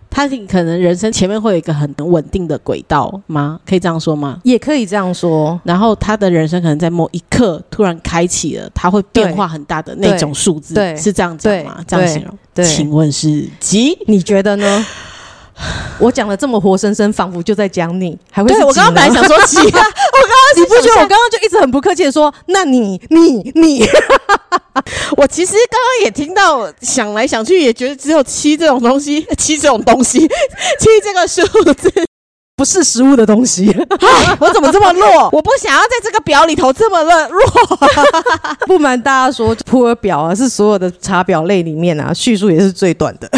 他可能人生前面会有一个很稳定的轨道吗？可以这样说吗？也可以这样说。然后他的人生可能在某一刻突然开启了，他会变化很大的那种数字，对是这样讲吗？对这样形容？对，请问是几？你觉得呢？我讲的这么活生生，仿佛就在讲你，还会对我刚刚本来想说 几啊，我刚刚你不觉得我刚刚刚就一直很不客气的说，那你你你，我其实刚刚也听到，想来想去也觉得只有七这种东西，七这种东西，七这个数字，不是食物的东西。我怎么这么弱？我不想要在这个表里头这么弱弱。不瞒大家说，普洱表啊是所有的茶表类里面啊，叙述也是最短的。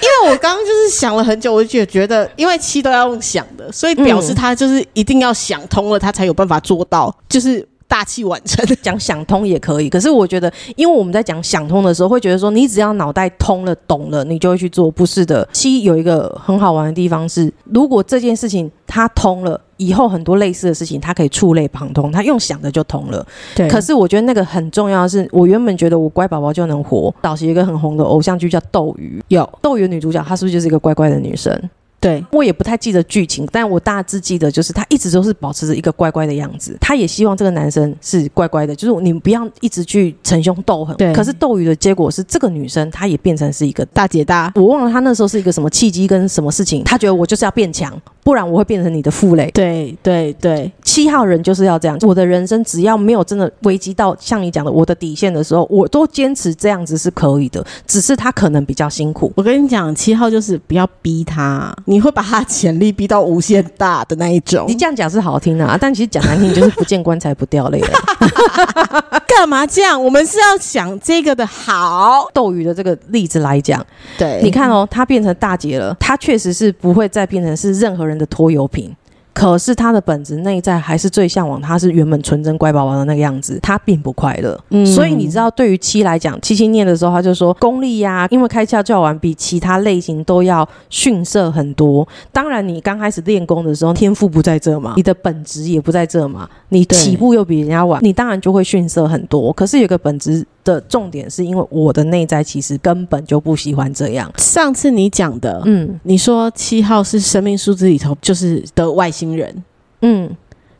因为我刚刚就是想了很久，我就觉得，因为七都要用想的，所以表示他就是一定要想通了，他才有办法做到，就是大器晚成。讲想通也可以，可是我觉得，因为我们在讲想通的时候，会觉得说，你只要脑袋通了、懂了，你就会去做。不是的，七有一个很好玩的地方是，如果这件事情它通了，以后很多类似的事情，它可以触类旁通，它用想的就通了。对可是我觉得那个很重要的是，我原本觉得我乖宝宝就能活。早期一个很红的偶像剧叫《斗鱼》，有斗鱼女主角她是不是就是一个乖乖的女生？对我也不太记得剧情，但我大致记得就是她一直都是保持着一个乖乖的样子。她也希望这个男生是乖乖的，就是你不要一直去逞凶斗狠。对可是斗鱼的结果是，这个女生她也变成是一个。大姐大，我忘了她那时候是一个什么契机跟什么事情，她觉得我就是要变强，不然我会变成你的负累。对对对，七号人就是要这样，我的人生只要没有真的危及到像你讲的我的底线的时候，我都坚持这样子是可以的，只是他可能比较辛苦。我跟你讲，七号就是不要逼他，你会把他潜力逼到无限大的那一种你。这样讲是好听的啊，但其实讲难听就是不见棺材不掉泪。干嘛这样？我们是要想这个的好。斗鱼的这个例子来讲，对你看哦，他变成大姐了，他确实是不会再变成是任何人的拖油瓶。可是他的本质内在还是最向往，他是原本纯真乖宝宝的那个样子，他并不快乐。嗯所以你知道，对于七来讲，七七念的时候，他就说功力呀、因为开窍教完比其他类型都要逊色很多。当然，你刚开始练功的时候，天赋不在这嘛，你的本质也不在这嘛，你起步又比人家晚，你当然就会逊色很多。可是有个本质的重点是因为我的内在其实根本就不喜欢这样。上次你讲的，嗯。你说七号是生命数字里头就是的外星人，嗯，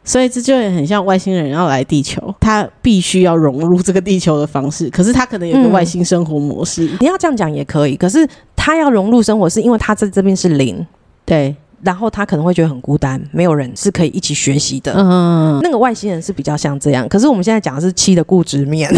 所以这就很像外星人要来地球，他必须要融入这个地球的方式，可是他可能有个嗯。外星生活模式，你要这样讲也可以，可是他要融入生活，是因为他在这边是零，对，然后他可能会觉得很孤单，没有人是可以一起学习的。嗯，那个外星人是比较像这样，可是我们现在讲的是七的固执面，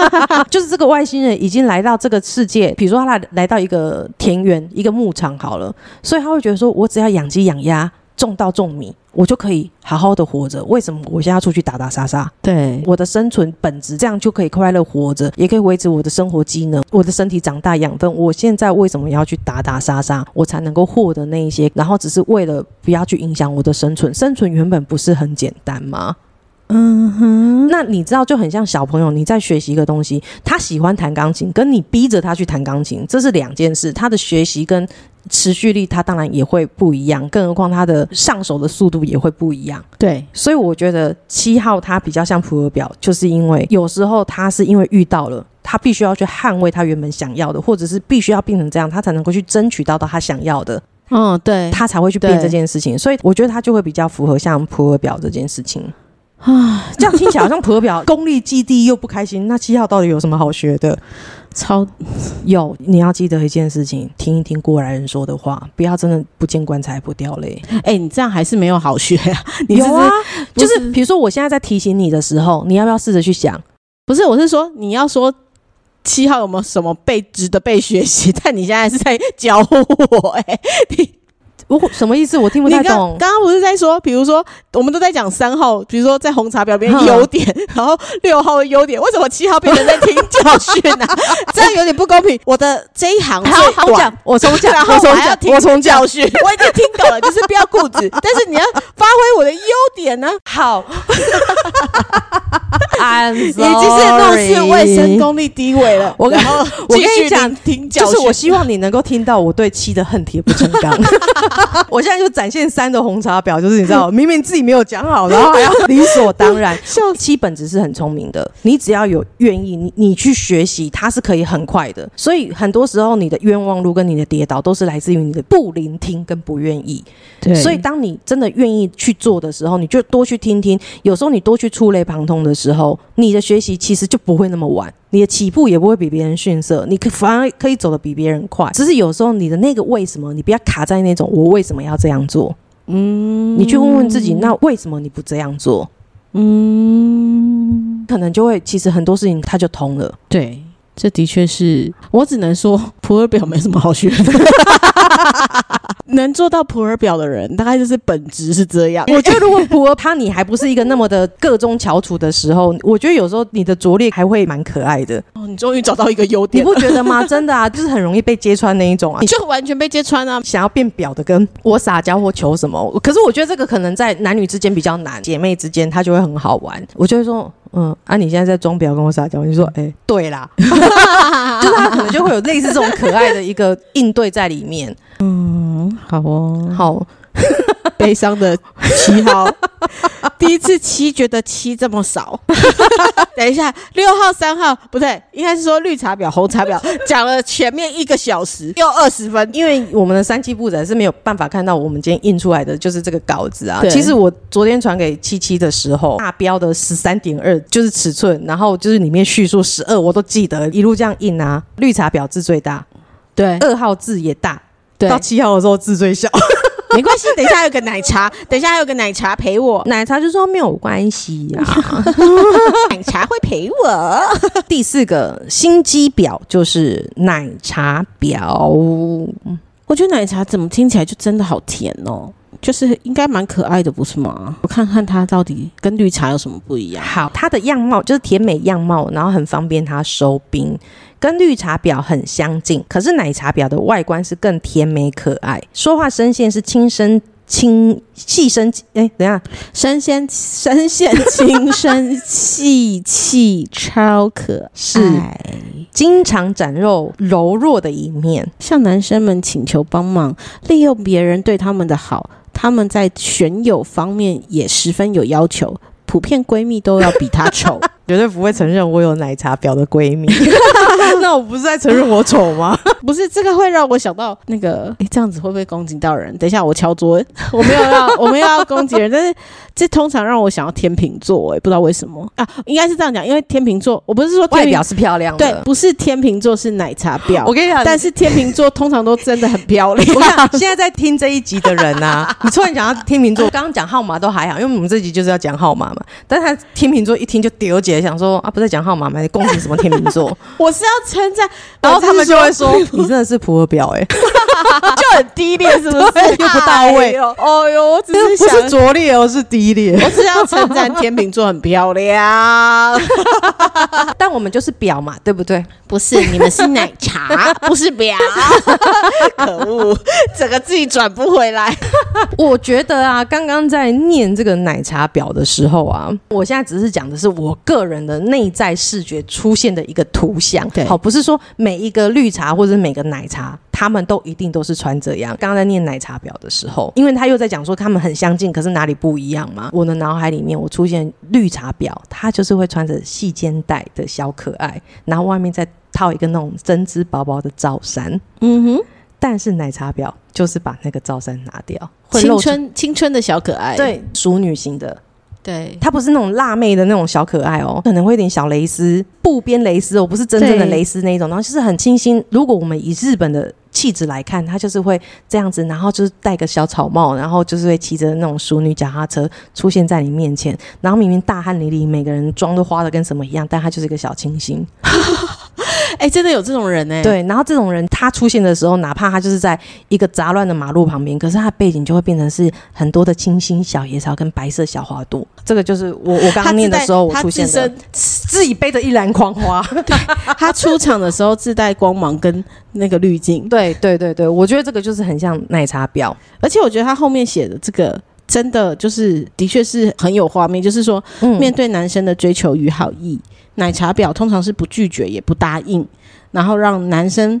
就是这个外星人已经来到这个世界，比如说他来来到一个田园、一个牧场好了，所以他会觉得说，我只要养鸡养鸭，种稻种米，我就可以好好的活着。为什么我现在要出去打打杀杀？对，我的生存本质，这样就可以快乐活着，也可以维持我的生活机能，我的身体长大养分。我现在为什么要去打打杀杀，我才能够获得那一些？然后只是为了不要去影响我的生存，生存原本不是很简单吗？嗯哼，那你知道，就很像小朋友，你在学习一个东西，他喜欢弹钢琴，跟你逼着他去弹钢琴，这是两件事。他的学习跟持续力，它当然也会不一样，更何况它的上手的速度也会不一样。对，所以我觉得七号它比较像普洱表，就是因为有时候他是因为遇到了，他必须要去捍卫他原本想要的，或者是必须要变成这样，他才能够去争取到到他想要的，嗯，对，他才会去变这件事情。所以我觉得他就会比较符合像普洱表这件事情。啊，这样听起来好像普洱表功力既低又不开心，那七号到底有什么好学的？超有，你要记得一件事情，听一听过来人说的话，不要真的不见棺材不掉泪。哎、你这样还是没有好学啊！你有啊，不就是是比如说我现在在提醒你的时候，你要不要试着去想？不是，我是说你要说七号有没有什么被值得被学习？但你现在是在教我、哎，我什么意思？我听不太懂。刚刚不是在说，比如说我们都在讲三号，比如说在红茶表边优 点，然后六号的优点，为什么七号变成在听教训呢、啊？这样有点不公平。我的这一行最好好短讲，我从讲，我从讲，我还要听我重教。训，我已经听懂了，就是不要固执，但是你要发挥我的优点呢、好已经是怒视卫生功力低微了。我跟然后我跟继续你讲听教训，就是我希望你能够听到我对七的恨铁不成钢。我现在就展现三的红茶婊，就是你知道，明明自己没有讲好，然后还要理所当然。笑七本质是很聪明的，你只要有愿意，你你去学习，它是可以很快的。所以很多时候，你的冤枉路跟你的跌倒，都是来自于你的不聆听跟不愿意。对所以，当你真的愿意去做的时候，你就多去听听。有时候你多去触类旁通的时候，你的学习其实就不会那么晚，你的起步也不会比别人逊色，你可反而可以走得比别人快。只是有时候你的那个为什么，你不要卡在那种我为什么要这样做，嗯你去问问自己，那为什么你不这样做？嗯，可能就会，其实很多事情它就通了。对，这的确是我只能说普洱表没什么好学的。能做到普洱表的人，大概就是本质是这样。我觉得如果普洱他你还不是一个那么的个中翘楚的时候，我觉得有时候你的拙劣还会蛮可爱的，哦，你终于找到一个优点你，不觉得吗？真的啊，就是很容易被揭穿那一种啊。你就完全被揭穿啊！想要变表的，跟 我撒娇或求什么，可是我觉得这个可能在男女之间比较难，姐妹之间她就会很好玩。我就会说，嗯，啊，你现在在装表跟我撒娇，你就说，哎、对啦，就是他可能就会有类似这种可爱的一个应对在里面。嗯，好哦，好，悲伤的七号，第一次七觉得七这么少。等一下，六号、三号不对，应该是说绿茶婊、红茶婊讲了前面一个小时又二十分，因为我们的三期布仔是没有办法看到我们今天印出来的就是这个稿子啊。其实我昨天传给七七的时候，大标的十三点二就是尺寸，然后就是里面叙述十二，我都记得一路这样印啊。绿茶婊字最大，对二号字也大，对到，七号的时候字最小。没关系，等一下还有个奶茶，等一下还有个奶茶陪我，奶茶就说没有关系呀、奶茶会陪我。第四个心机婊就是奶茶婊，我觉得奶茶怎么听起来就真的好甜哦，就是应该蛮可爱的，不是吗？我看看它到底跟绿茶有什么不一样。好，它的样貌就是甜美样貌，然后很方便它收冰，跟绿茶婊很相近。可是奶茶婊的外观是更甜美可爱，说话声线是轻声轻细声。哎，等一下，声线声线轻声细气，超可爱。是经常展露柔弱的一面。向男生们请求帮忙，利用别人对他们的好，他们在选友方面也十分有要求，普遍闺蜜都要比她丑。绝对不会承认我有奶茶婊的闺蜜。那我不是在承认我丑吗？不是这个会让我想到那个，诶，这样子会不会攻击到人？等一下我敲桌，我没有要，我没有要攻击人，但是这通常让我想要天秤座，诶，不知道为什么啊？应该是这样讲，因为天秤座，我不是说天外表是漂亮的，对，不是天秤座是奶茶婊，我跟你讲，但是天秤座通常都真的很漂亮。现在在听这一集的人啊，你突然讲到天秤座，刚刚讲号码都还好，因为我们这集就是要讲号码嘛。但是他天秤座一听就丢姐想说啊，不是讲号码吗？你恭喜什么天秤座？我是要称赞，然后他们就会说说你真的是普洱表哎、就很低劣，是不是？又不到位哎呦哦呦，我只是想是拙劣而，是低劣。我只是要称赞天秤座很漂亮，但我们就是表嘛，对不对？不是你们是奶茶，不是表，可恶，整个自己转不回来。我觉得啊，刚刚在念这个奶茶表的时候啊，我现在只是讲的是我个人的内在视觉出现的一个图像，对好，不是说每一个绿茶或者每个奶茶。他们都一定都是穿这样。刚刚在念奶茶婊的时候，因为他又在讲说他们很相近，可是哪里不一样嘛？我的脑海里面我出现绿茶婊，她就是会穿着细肩带的小可爱，然后外面再套一个那种针织薄薄的罩衫。嗯哼，但是奶茶婊就是把那个罩衫拿掉，会青春青春的小可爱，对淑女型的，对，她不是那种辣妹的那种小可爱哦，可能会有点小蕾丝、布边蕾丝哦，不是真正的蕾丝那一种，然后就是很清新。如果我们以日本的气质来看，她就是会这样子，然后就是戴个小草帽，然后就是会骑着那种淑女脚踏车出现在你面前，然后明明大汗淋漓，每个人妆都花的跟什么一样，但她就是一个小清新。哎，真的有这种人哎，，对，然后这种人他出现的时候，哪怕他就是在一个杂乱的马路旁边，可是他背景就会变成是很多的清新小野草跟白色小花朵。这个就是我我刚刚念的时候我出现的自己背着一篮狂花。他出场的时候自带光芒跟那个滤镜，对对对对，我觉得这个就是很像奶茶婊。而且我觉得他后面写的这个。真的就是，的确是很有画面。就是说，嗯面对男生的追求与好意，奶茶婊通常是不拒绝也不答应，然后让男生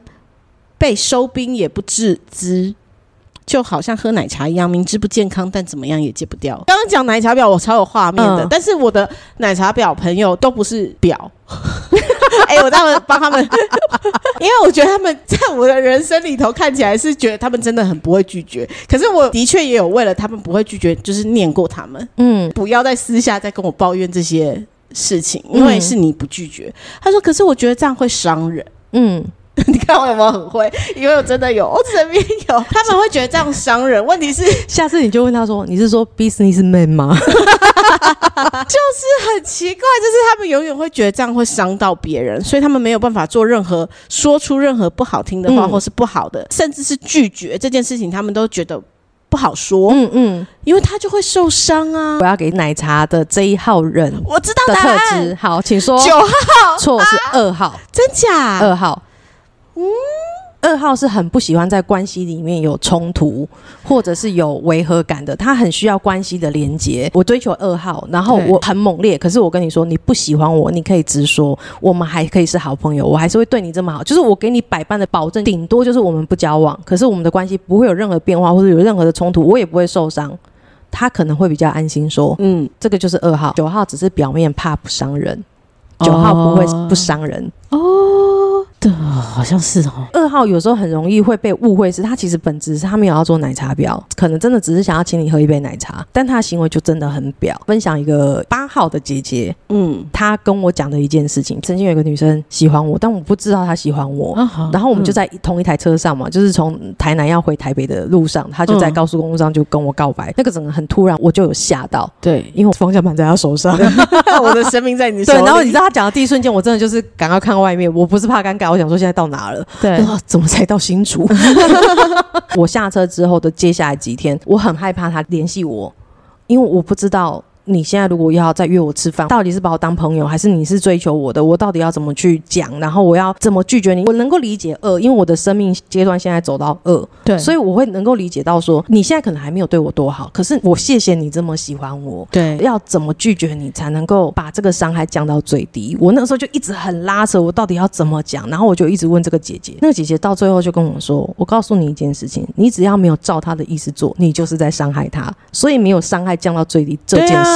被收兵也不自知，就好像喝奶茶一样，明知不健康，但怎么样也戒不掉。刚刚讲奶茶婊，我超有画面的，嗯但是我的奶茶婊朋友都不是婊。哎、我他们帮他们，因为我觉得他们在我的人生里头看起来是觉得他们真的很不会拒绝，可是我的确也有为了他们不会拒绝，就是念过他们。嗯，不要再私下再跟我抱怨这些事情，因为是你不拒绝。他说：“可是我觉得这样会伤人。嗯，你看我有没有很会？因为我真的有，我身边有，他们会觉得这样伤人。问题是，下次你就问他说：“你是说 business man 吗 就是很奇怪，就是他们永远会觉得这样会伤到别人，所以他们没有办法做任何说出任何不好听的话，嗯或是不好的，甚至是拒绝这件事情，他们都觉得不好？”说，嗯嗯，因为他就会受伤啊我。要给奶茶的这一号人我知道答的特案，质。好，请说。九号，错是二号。真假？二号，嗯，二号是很不喜欢在关系里面有冲突或者是有违和感的，他很需要关系的连接。我追求二号，然后我很猛烈，可是我跟你说，你不喜欢我，你可以直说，我们还可以是好朋友，我还是会对你这么好，就是我给你百般的保证，顶多就是我们不交往，可是我们的关系不会有任何变化或者有任何的冲突，我也不会受伤。他可能会比较安心说，嗯，这个就是二号，九号只是表面怕不伤人，九号不会不伤人。哦，对，好像是哦。二号有时候很容易会被误会，是他其实本质是他没有要做奶茶婊，可能真的只是想要请你喝一杯奶茶，但他的行为就真的很婊。分享一个八号的姐姐，嗯，她跟我讲的一件事情，曾经有一个女生喜欢我，但我不知道她喜欢我。啊然后我们就在同一台车上嘛，就是从台南要回台北的路上，她就在嗯高速公路上就跟我告白，那个整个很突然，我就有吓到，对，因为我方向盘在她手上。我的生命在你手对，然后你知道她讲的第一瞬间，我真的就是赶快看外面，我不是怕尴尬，我想说现在到哪了。对啊，怎么才到新竹？我下车之后的接下来几天，我很害怕他联系我，因为我不知道你现在如果要再约我吃饭，到底是把我当朋友，还是你是追求我的？我到底要怎么去讲？然后我要怎么拒绝你？我能够理解二，因为我的生命阶段现在走到二，对所以我会能够理解到说，你现在可能还没有对我多好，可是我谢谢你这么喜欢我。对要怎么拒绝你才能够把这个伤害降到最低？我那个时候就一直很拉扯，我到底要怎么讲？然后我就一直问这个姐姐，那个姐姐到最后就跟我说：“我告诉你一件事情，你只要没有照她的意思做，你就是在伤害她，所以没有伤害降到最低这件事。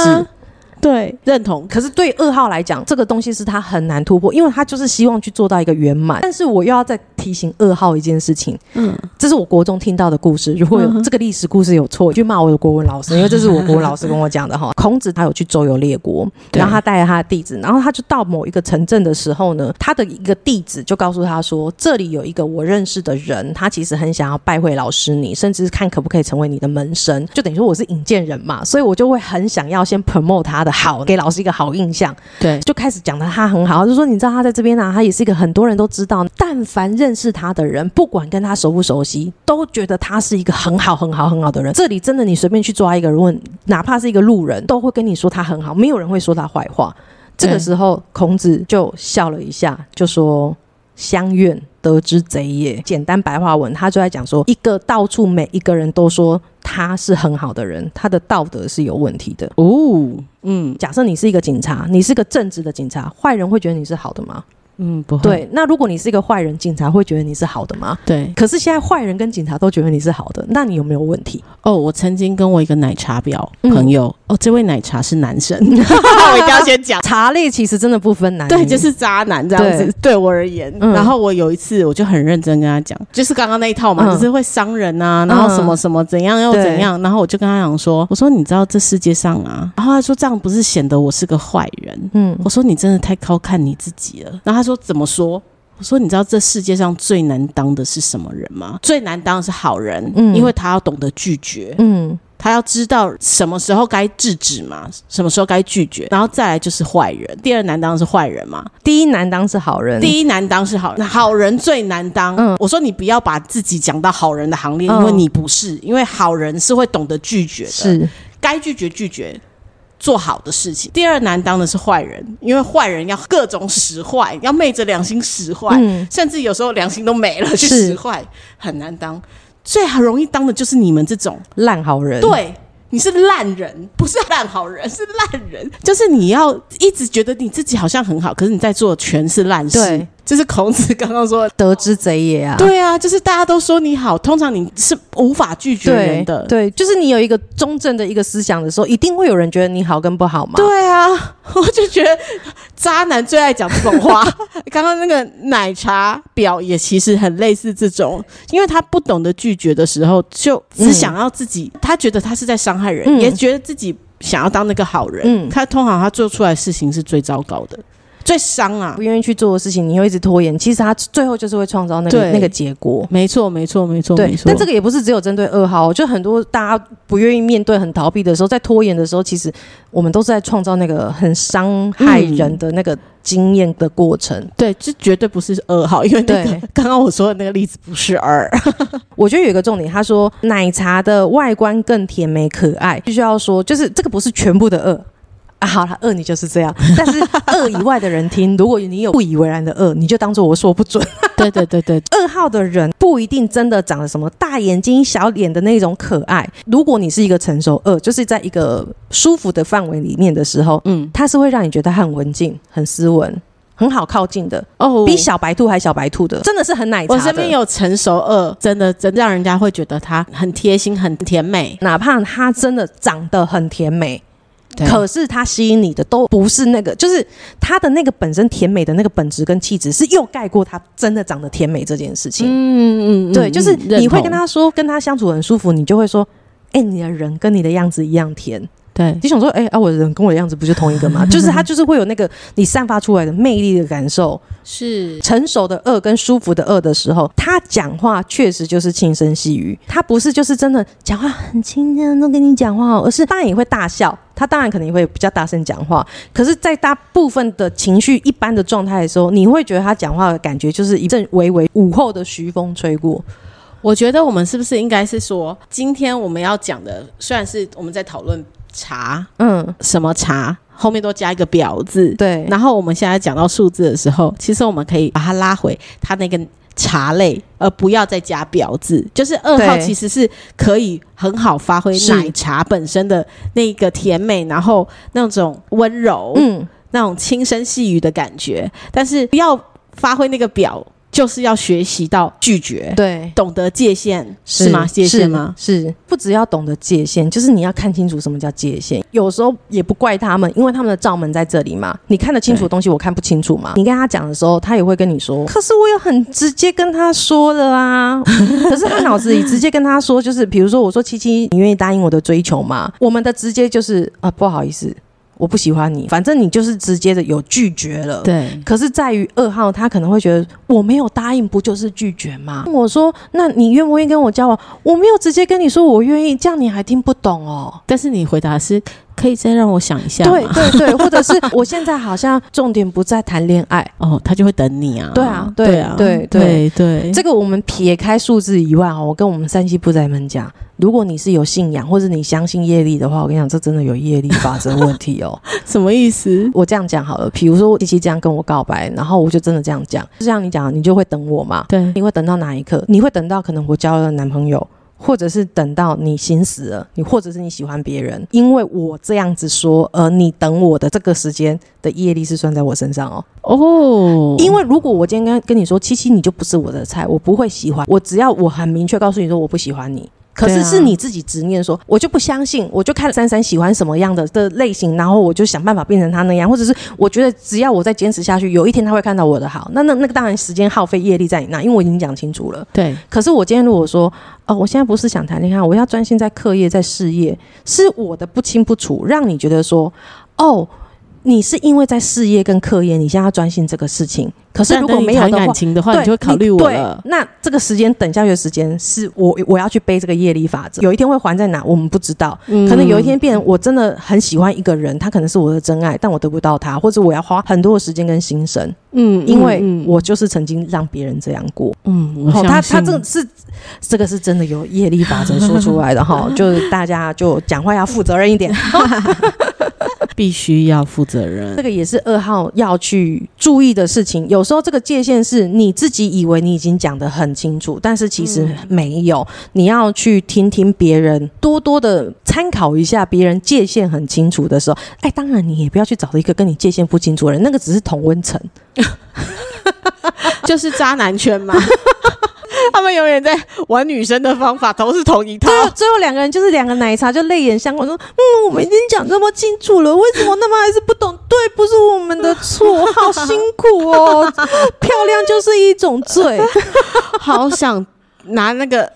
对认同。可是对二号来讲，这个东西是他很难突破，因为他就是希望去做到一个圆满。但是我又要再提醒二号一件事情，嗯，这是我国中听到的故事。如果有这个历史故事有错，去骂我的国文老师，因为这是我国文老师跟我讲的哈。孔子他有去周游列国，然后他带着他的弟子，然后他就到某一个城镇的时候呢，他的一个弟子就告诉他说，这里有一个我认识的人，他其实很想要拜会老师你，甚至是看可不可以成为你的门生，就等于说我是引荐人嘛，所以我就会很想要先 promote 他的好，给老师一个好印象。对，就开始讲的他很好，就说你知道他在这边啊，他也是一个很多人都知道，但凡认识他的人，不管跟他熟不熟悉，都觉得他是一个很好很好很好的人。这里真的你随便去抓一个人问，哪怕是一个路人，都会跟你说他很好，没有人会说他坏话。这个时候，孔子就笑了一下，就说：“相怨得之贼也。”简单白话文，他就在讲说，一个到处每一个人都说他是很好的人，他的道德是有问题的。哦，嗯假设你是一个警察，你是个正直的警察，坏人会觉得你是好的吗？嗯，不会，对。那如果你是一个坏人，警察会觉得你是好的吗？对。可是现在坏人跟警察都觉得你是好的，那你有没有问题？哦，我曾经跟我一个奶茶婊嗯朋友，哦，这位奶茶是男生，我一定要先讲。茶类其实真的不分男女，对，就是渣男这样子。对我而言，嗯然后我有一次我就很认真跟他讲，就是刚刚那一套嘛，嗯就是会伤人啊，然后什么什么怎样又怎样，然后我就跟他讲说，我说你知道这世界上啊，然后他说这样不是显得我是个坏人，嗯我说你真的太高看你自己了。然后他说怎么说？我说你知道这世界上最难当的是什么人吗？最难当的是好人，嗯因为他要懂得拒绝。嗯他要知道什么时候该制止嘛，什么时候该拒绝，然后再来就是坏人。第二难当是坏人嘛，第一难当是好人，第一难当是好人，好人最难当。嗯我说你不要把自己讲到好人的行列，嗯因为你不是，因为好人是会懂得拒绝的，是该拒绝拒绝。做好的事情。第二难当的是坏人，因为坏人要各种使坏，要昧着良心使坏，嗯甚至有时候良心都没了去使坏，很难当。最容易当的就是你们这种烂好人，对，你是烂人，不是烂好人，是烂人。就是你要一直觉得你自己好像很好，可是你在做的全是烂事对。就是孔子刚刚说，得之贼也啊。对啊，就是大家都说你好，通常你是无法拒绝人的。对，就是你有一个中正的一个思想的时候，一定会有人觉得你好跟不好嘛。对啊，我就觉得渣男最爱讲这种话。刚刚那个奶茶婊也其实很类似这种，因为他不懂得拒绝的时候，就只想要自己，他觉得他是在伤害人，嗯也觉得自己想要当那个好人。嗯他通常他做出来的事情是最糟糕的，最伤啊不。愿意去做的事情，你又一直拖延，其实他最后就是会创造那个那个结果。没错，没错，没错，没，错。但这个也不是只有针对二号，就很多大家不愿意面对、很逃避的时候，在拖延的时候，其实我们都是在创造那个很伤害人的那个经验的过程。对，这绝对不是二号，因为那个对刚刚我说的那个例子不是二。我觉得有一个重点，他说奶茶的外观更甜美可爱，必须要说，就是这个不是全部的恶。啊，好了，恶你就是这样，但是恶以外的人听，如果你有不以为然的恶，你就当做我说不准。对对对对，二号的人不一定真的长得什么大眼睛、小脸的那种可爱。如果你是一个成熟二，就是在一个舒服的范围里面的时候，嗯，它是会让你觉得很文静、很斯文、很好靠近的，哦比小白兔还小白兔的，真的是很奶茶的。我身边有成熟二，真的真让人家会觉得他很贴心、很甜美。哪怕他真的长得很甜美，对可是他吸引你的都不是那个，就是他的那个本身甜美的那个本质跟气质，是又盖过他真的长得甜美这件事情。嗯嗯嗯对，就是你会跟他他说，跟他相处很舒服，你就会说，哎、你的人跟你的样子一样甜。对你想说，哎、啊，我的人跟我的样子不就同一个吗？就是他就是会有那个你散发出来的魅力的感受。是成熟的恶跟舒服的恶的时候，他讲话确实就是轻声细语，他不是就是真的讲话很轻的都跟你讲话哦，而是当然也会大笑，他当然可能也会比较大声讲话，可是，在大部分的情绪一般的状态的时候，你会觉得他讲话的感觉就是一阵微微午后的徐风吹过，我觉得我们是不是应该是说，今天我们要讲的，虽然是我们在讨论茶，嗯，什么茶，后面都加一个表字，对，然后我们现在讲到数字的时候，其实我们可以把它拉回它那个茶类，而不要再加表字。就是二号其实是可以很好发挥奶茶本身的那个甜美，然后那种温柔，嗯，那种轻声细语的感觉，但是不要发挥那个表。就是要学习到拒绝，对，懂得界限，是吗？界限吗？是，不只要懂得界限，就是你要看清楚什么叫界限。有时候也不怪他们，因为他们的罩门在这里嘛。你看得清楚的东西，我看不清楚嘛。你跟他讲的时候，他也会跟你说。可是我有很直接跟他说了啊。可是他脑子里直接跟他说，就是比如说，我说七七，你愿意答应我的追求吗？我们的直接就是啊，不好意思。我不喜欢你，反正你就是直接的有拒绝了。对，可是在于二号，他可能会觉得我没有答应，不就是拒绝吗？我说，那你愿不愿意跟我交往？我没有直接跟你说我愿意，这样你还听不懂哦。但是你回答是。可以再让我想一下，对对对，或者是我现在好像重点不在谈恋爱哦，他就会等你啊，对啊，对啊，对对对，这个我们撇开数字以外哦，我跟我们山西部仔们讲，如果你是有信仰或者你相信业力的话，我跟你讲，这真的有业力法则问题哦。什么意思？我这样讲好了，比如说七七这样跟我告白，然后我就真的这样讲，就像你讲，你就会等我嘛？对，你会等到哪一刻？你会等到可能我交了男朋友。或者是等到你心死了，你或者是你喜欢别人，因为我这样子说，而你等我的这个时间的业力是算在我身上哦。哦，因为如果我今天跟跟你说七七，你就不是我的菜，我不会喜欢。我只要我很明确告诉你说我不喜欢你。可是是你自己执念说，我就不相信，我就看珊珊喜欢什么样的的类型，然后我就想办法变成他那样，或者是我觉得只要我再坚持下去，有一天他会看到我的好。那那那个当然时间耗费业力在你那，因为我已经讲清楚了。对。可是我今天如果说，哦，我现在不是想谈恋爱，我要专心在课业，在事业，是我的不清不楚，让你觉得说，哦。你是因为在事业跟课业，你现在专心这个事情。可是如果没有感情的话，你就会考虑我了。那这个时间等下去的时间，是我我要去背这个业力法则。有一天会还在哪，我们不知道。可能有一天变，我真的很喜欢一个人，他可能是我的真爱，但我得不到他，或者我要花很多的时间跟心神。嗯，因为我就是曾经让别人这样过。嗯，好他他这个是这个是真的有业力法则说出来的哈，就是大家就讲话要负责任一点。必须要负责任，这个也是二号要去注意的事情。有时候这个界限是你自己以为你已经讲得很清楚，但是其实没有。你要去听听别人，多多的参考一下别人界限很清楚的时候。哎，当然你也不要去找一个跟你界限不清楚的人，那个只是同温层，就是渣男圈嘛。他们永远在玩女生的方法，都是同一套。最后两个人就是两个奶茶，就泪眼相望，说：“嗯，我们已经讲这么清楚了，为什么那么还是不懂？对，不是我们的错，好辛苦哦。漂亮就是一种罪，好想拿那个。”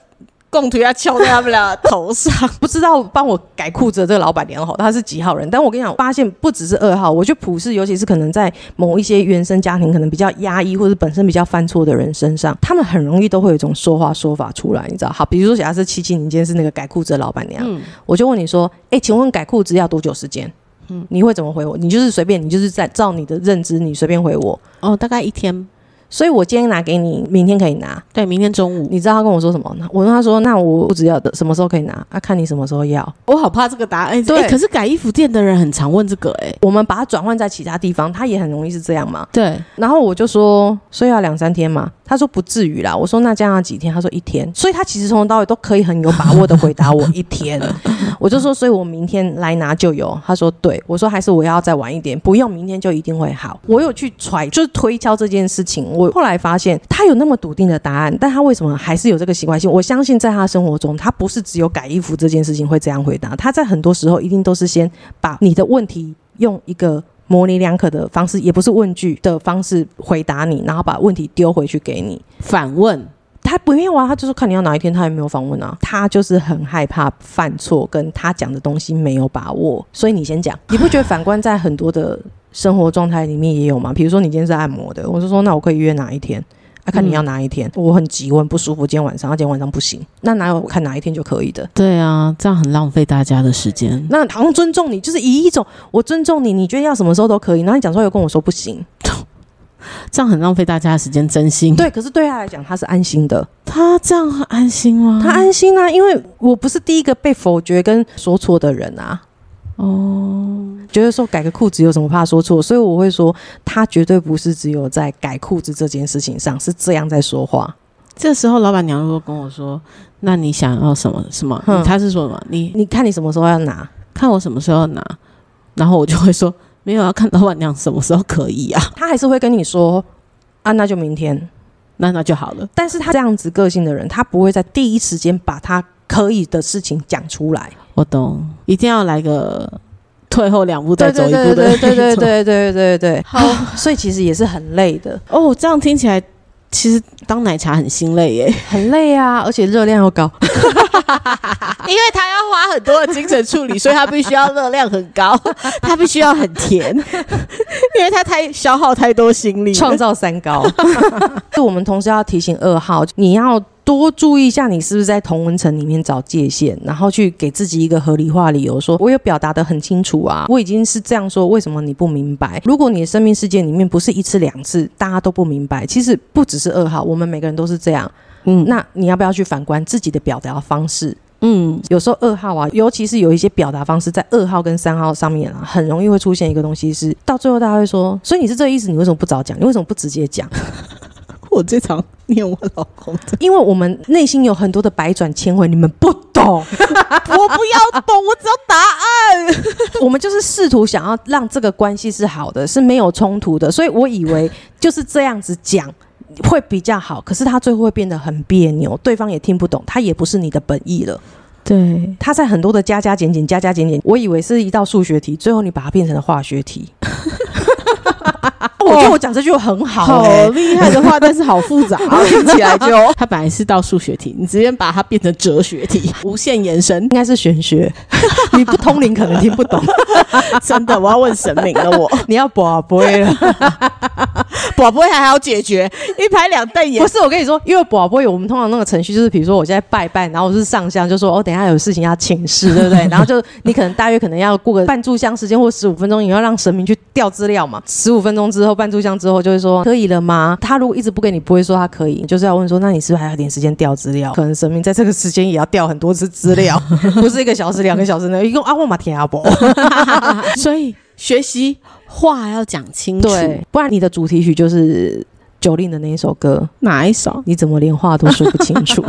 共图要敲在他们俩头上，不知道帮我改裤子的这个老板娘哈，她是几号人？但我跟你讲，发现不只是二号，我觉得普世，尤其是可能在某一些原生家庭可能比较压抑，或者本身比较犯错的人身上，他们很容易都会有一种说话说法出来，你知道？好，比如说假设七七，你今天是那个改裤子的老板娘，我就问你说，哎，请问改裤子要多久时间？嗯，你会怎么回我？你就是随便，你就是在照你的认知，你随便回我。哦，大概一天。所以我今天拿给你，明天可以拿。对，明天中午。你知道他跟我说什么？我问他说：“那我不只要的什么时候可以拿？啊，看你什么时候要。”我好怕这个答案。对，可是改衣服店的人很常问这个。哎，我们把它转换在其他地方，他也很容易是这样嘛。对。然后我就说：“所以要两三天嘛？”他说：“不至于啦。”我说：“那这样几天？”他说：“一天。”所以他其实从头到尾都可以很有把握的回答我一天。我就说：“所以我明天来拿就有。”他说：“对。”我说：“还是我要再晚一点，不用明天就一定会好。”我有去揣，就是推敲这件事情。我后来发现。他有那么笃定的答案，但他为什么还是有这个习惯性？我相信在他生活中，他不是只有改衣服这件事情会这样回答。他在很多时候一定都是先把你的问题用一个模棱两可的方式，也不是问句的方式回答你，然后把问题丢回去给你反问。他不用啊，他就是看你要哪一天，他也没有访问啊。他就是很害怕犯错，跟他讲的东西没有把握，所以你先讲。你不觉得反观在很多的生活状态里面也有吗？比如说你今天是按摩的，我就说那我可以约哪一天？他看你要哪一天，我很急，我很不舒服，今天晚上，他今天晚上不行，那哪有看哪一天就可以的？对啊，这样很浪费大家的时间。那好像尊重你，就是以一种我尊重你，你觉得要什么时候都可以，然后你讲出来又跟我说不行，这样很浪费大家的时间，真心。对，可是对他来讲，他是安心的。他这样很安心吗？他安心啊，因为我不是第一个被否决跟说错的人啊。哦，觉得说改个裤子有什么怕说错，所以我会说他绝对不是只有在改裤子这件事情上是这样在说话。这时候老板娘如果跟我说：“那你想要什么什么？”他是说什么？你你看你什么时候要拿？看我什么时候拿？然后我就会说：“没有要看老板娘什么时候可以啊。”他还是会跟你说：“啊，那就明天。”那那就好了。但是他这样子个性的人，他不会在第一时间把他可以的事情讲出来。我懂，一定要来个退后两步再走一步的对对对对对对对对。好，所以其实也是很累的，哦，这样听起来，其实当奶茶很心累耶，很累啊，而且热量又高。因为他要花很多的精神处理，所以他必须要热量很高，他必须要很甜，因为他太消耗太多心力了。创造三高。就我们同时要提醒二号，你要多注意一下，你是不是在同文层里面找界限，然后去给自己一个合理化理由，说我有表达的很清楚啊，我已经是这样说，为什么你不明白？如果你的生命世界里面不是一次两次大家都不明白，其实不只是二号，我们每个人都是这样。嗯那你要不要去反观自己的表达方式？嗯，有时候二号啊，尤其是有一些表达方式，在二号跟三号上面啊，很容易会出现一个东西是，到最后大家会说，所以你是这个意思，你为什么不早讲？你为什么不直接讲？我最常念我老公的，因为我们内心有很多的百转千回，你们不懂，我不要懂，我只要答案。我们就是试图想要让这个关系是好的，是没有冲突的，所以我以为就是这样子讲。会比较好，可是他最后会变得很别扭，对方也听不懂，他也不是你的本意了。对，他在很多的加加减减、加加减减，我以为是一道数学题，最后你把它变成了化学题。我觉得我讲这句很好、好欸，厉害的话，但是好复杂，听起来就 它本来是道数学题，你直接把它变成哲学题，无限延伸应。该是玄学，你不通灵可能听不懂，真的，我要问神明了，我你要卜不会了。宝贝还好解决，一拍两瞪眼不。是，我跟你说，因为卜不会，我们通常那个程序就是，比如说我现在拜拜，然后我是上香，就说哦，等一下有事情要请示，对不对？然后就你可能大约可能要过个半炷香时间或十五分钟，你要让神明去调资料嘛。十五分钟之后，半炷香之后就会说可以了吗？他如果一直不给你，不会说他可以，你就是要问说，那你是不是还有点时间调资料？可能神明在这个时间也要调很多次资料，不是一个小时、两个小时呢，一共啊，我马天阿伯。所以学习话要讲清楚。对，不然你的主题曲就是九令的那一首歌。哪一首？你怎么连话都说不清楚？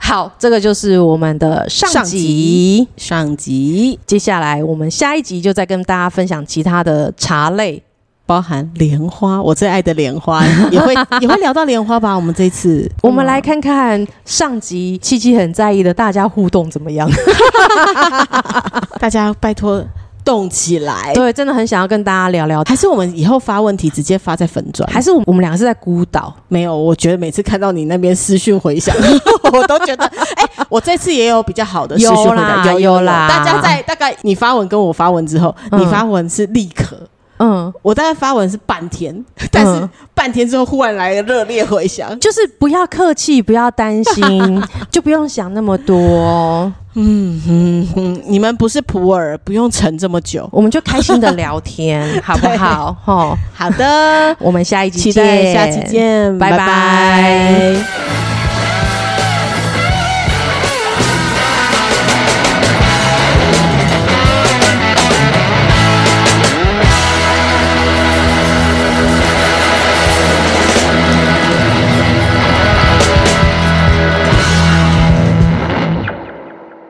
好，这个就是我们的上。集上集接下来我们下一集就再跟大家分享其他的茶类。包含莲花，我最爱的莲花，也会也会聊到莲花吧。我们这次，我们来看看上集七七很在意的大家互动怎么样？大家拜托动起来。对，真的很想要跟大家聊聊。还是我们以后发问题直接发在粉砖？还是我们两个是在孤岛？没有？我觉得每次看到你那边私讯回响，我都觉得，哎、我这次也有比较好的私讯回有啦，有有啦大家在大概你发文跟我发文之后，嗯你发文是立刻。嗯，我大概发文是半天，但是嗯半天之后忽然来了热烈回响，就是不要客气，不要担心，就不用想那么多，嗯嗯嗯，你们不是普洱，不用沉这么久。我们就开心的聊天，好不好？吼，好的，我们下一集期待见下期见，拜拜拜